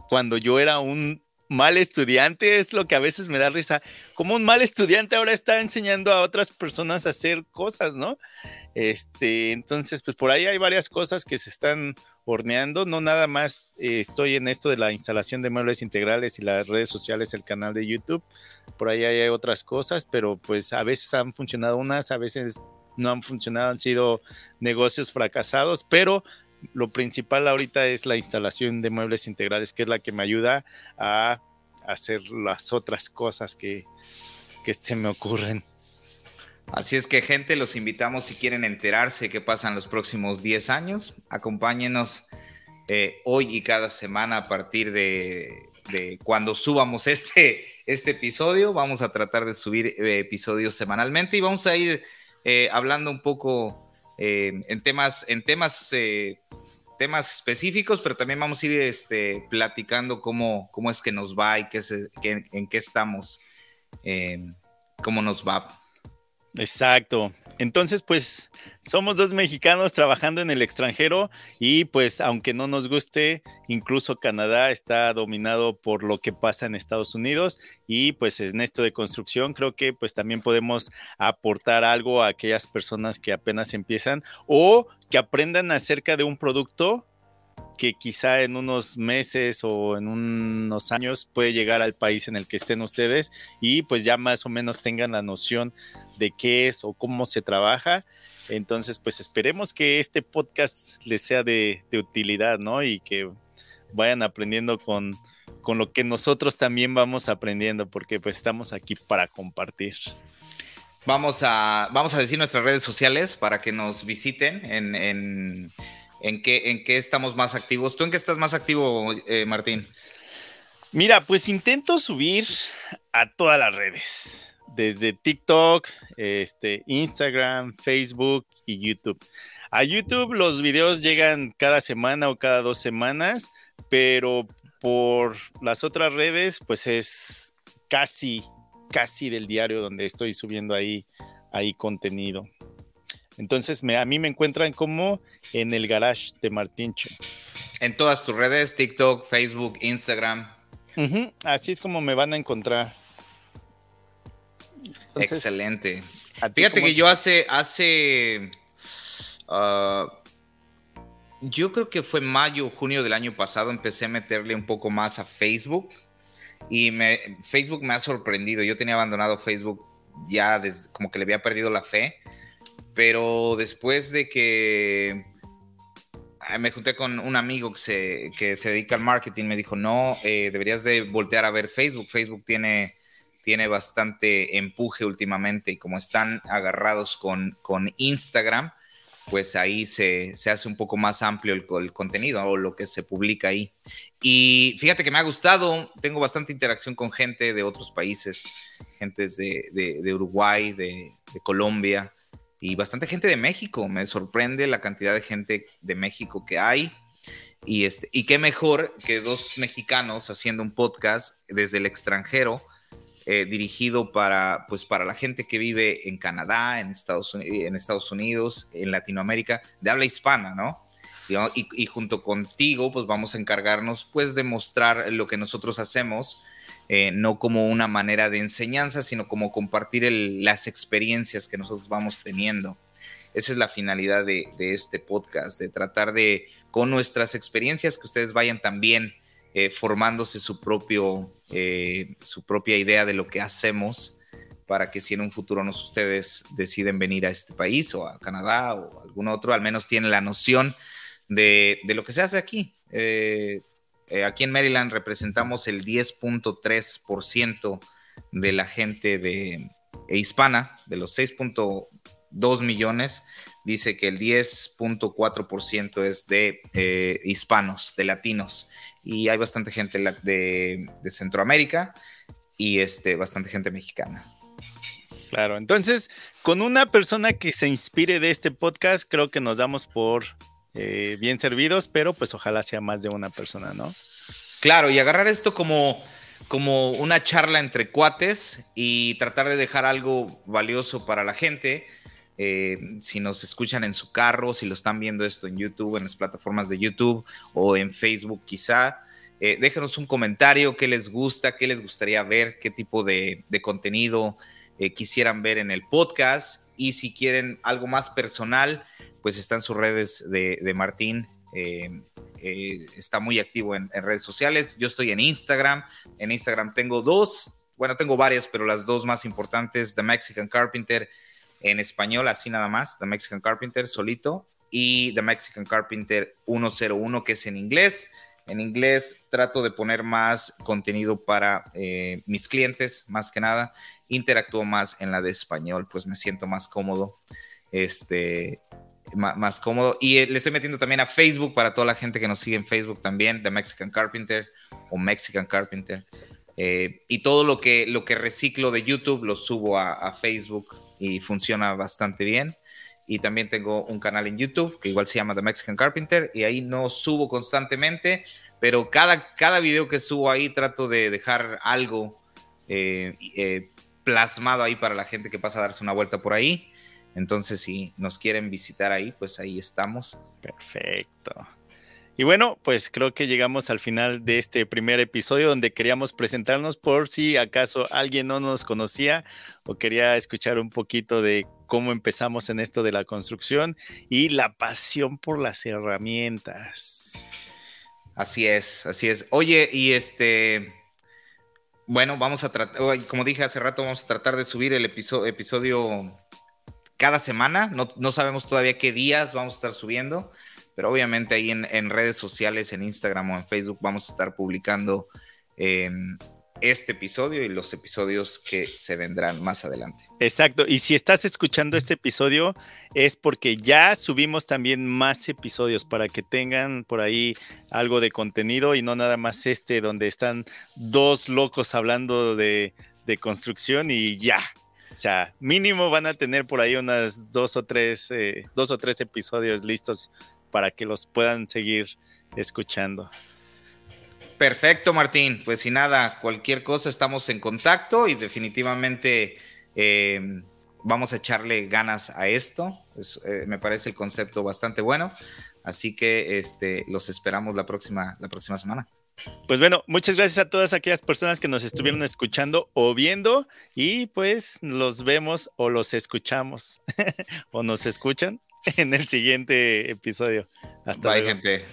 Cuando yo era un mal estudiante, es lo que a veces me da risa. Como un mal estudiante ahora está enseñando a otras personas a hacer cosas, ¿no? Este, entonces, pues por ahí hay varias cosas que se están horneando. No nada más eh, estoy en esto de la instalación de muebles integrales y las redes sociales, el canal de YouTube. Por ahí hay otras cosas, pero pues a veces han funcionado unas, a veces no han funcionado, han sido negocios fracasados, pero lo principal ahorita es la instalación de muebles integrales, que es la que me ayuda a hacer las otras cosas que, se me ocurren. Así es que gente, los invitamos si quieren enterarse qué pasa en los próximos 10 años, acompáñenos eh, hoy y cada semana a partir de, cuando subamos este, este episodio. Vamos a tratar de subir eh, episodios semanalmente y vamos a ir eh, hablando un poco en temas, en temas, temas específicos, pero también vamos a ir este, platicando cómo, cómo es que nos va y qué en qué estamos, eh, cómo nos va. Exacto. Entonces, pues somos dos mexicanos trabajando en el extranjero y pues aunque no nos guste, incluso Canadá está dominado por lo que pasa en Estados Unidos y pues en esto de construcción creo que pues también podemos aportar algo a aquellas personas que apenas empiezan o que aprendan acerca de un producto que quizá en unos meses o en unos años puede llegar al país en el que estén ustedes y pues ya más o menos tengan la noción de qué es o cómo se trabaja. Entonces, pues esperemos que este podcast les sea de, utilidad, ¿no? Y que vayan aprendiendo con, con lo que nosotros también vamos aprendiendo, porque pues estamos aquí para compartir. Vamos a, vamos a decir nuestras redes sociales para que nos visiten en ¿En qué, ¿En qué estamos más activos? ¿Tú en qué estás más activo, eh, Martín? Mira, pues intento subir a todas las redes, desde TikTok, este, Instagram, Facebook y YouTube. A YouTube los videos llegan cada semana o cada dos semanas, pero por las otras redes, pues es casi, casi del diario donde estoy subiendo ahí, ahí contenido. Entonces a mí me encuentran como en el garage de Martincho. En todas tus redes, TikTok, Facebook, Instagram. Así es como me van a encontrar. Excelente. Fíjate que yo hace, hace, ah, yo creo que fue mayo, junio del año pasado, empecé a meterle un poco más a Facebook y me, Facebook me ha sorprendido. Yo tenía abandonado Facebook ya desde, como que le había perdido la fe pero después de que eh, me junté con un amigo que se, que se dedica al marketing, me dijo, no, eh, deberías de voltear a ver Facebook. Facebook tiene, tiene bastante empuje últimamente y como están agarrados con, con Instagram, pues ahí se, hace un poco más amplio el, contenido o lo que se publica ahí. Y fíjate que me ha gustado, tengo bastante interacción con gente de otros países, gente de, Uruguay, de, Colombia y bastante gente de México. Me sorprende la cantidad de gente de México que hay. Y, este, y qué mejor que dos mexicanos haciendo un podcast desde el extranjero eh, dirigido para, pues, para la gente que vive en Canadá, en Estados, Estados Unidos, en Latinoamérica, de habla hispana, ¿no? Y, junto contigo, pues vamos a encargarnos, pues, de mostrar lo que nosotros hacemos, eh, no como una manera de enseñanza, sino como compartir las experiencias que nosotros vamos teniendo. Esa es la finalidad de, este podcast, de tratar de, con nuestras experiencias, que ustedes vayan también eh, formándose su, propio, eh, su propia idea de lo que hacemos para que si en un futuro nos ustedes deciden venir a este país o a Canadá o algún otro, al menos tienen la noción de, lo que se hace aquí. Aquí en Maryland representamos el 10.3% de la gente de, hispana, de los 6.2 millones, dice que el 10.4% es de hispanos, de latinos y hay bastante gente de, Centroamérica y este, bastante gente mexicana. Claro, entonces con una persona que se inspire de este podcast, creo que nos damos por eh, bien servidos, pero pues ojalá sea más de una persona, ¿no? Claro, y agarrar esto como, como una charla entre cuates y tratar de dejar algo valioso para la gente. Eh, si nos escuchan en su carro, si lo están viendo esto en YouTube, en las plataformas de YouTube o en Facebook quizá, eh, déjenos un comentario, qué les gusta, qué les gustaría ver, qué tipo de, contenido eh, quisieran ver en el podcast y si quieren algo más personal, pues están sus redes de, Martín. está muy activo en, en redes sociales. Yo estoy en Instagram. En Instagram tengo dos, bueno, tengo varias, pero las dos más importantes, The Mexican Carpenter en español, así nada más, The Mexican Carpenter solito, y The Mexican Carpenter 101, que es en inglés. En inglés trato de poner más contenido para eh, mis clientes, más que nada. Interactúo más en la de español, pues me siento más cómodo. Este, más, cómodo. Y eh, le estoy metiendo también a Facebook para toda la gente que nos sigue en Facebook también, The Mexican Carpenter o Mexican Carpenter. Eh, y todo lo que, lo que reciclo de YouTube lo subo a Facebook y funciona bastante bien. Y también tengo un canal en YouTube que igual se llama The Mexican Carpenter y ahí no subo constantemente, pero cada, cada video que subo ahí trato de dejar algo eh, plasmado ahí para la gente que pasa a darse una vuelta por ahí. Entonces, si nos quieren visitar ahí, pues ahí estamos. Perfecto. Y bueno, pues creo que llegamos al final de este primer episodio donde queríamos presentarnos por si acaso alguien no nos conocía o quería escuchar un poquito de cómo empezamos en esto de la construcción y la pasión por las herramientas. Así es, así es. Oye, y este, bueno, vamos a tratar, como dije hace rato, vamos a tratar de subir el episodio, episodio cada semana. No, no sabemos todavía qué días vamos a estar subiendo pero obviamente ahí en, redes sociales, en Instagram o en Facebook, vamos a estar publicando em, este episodio y los episodios que se vendrán más adelante. Exacto, y si estás escuchando este episodio es porque ya subimos también más episodios para que tengan por ahí algo de contenido y no nada más este donde están dos locos hablando de, construcción y ya. O sea, mínimo van a tener por ahí unas dos o tres, eh, dos o tres episodios listos para que los puedan seguir escuchando. Perfecto, Martín. Pues sin nada, cualquier cosa estamos en contacto y definitivamente eh, vamos a echarle ganas a esto. Eh, me parece el concepto bastante bueno. Así que este, los esperamos la próxima, la próxima semana. Pues bueno, muchas gracias a todas aquellas personas que nos estuvieron escuchando o viendo y pues los vemos o los escuchamos o nos escuchan en el siguiente episodio. Hasta Bye, gente.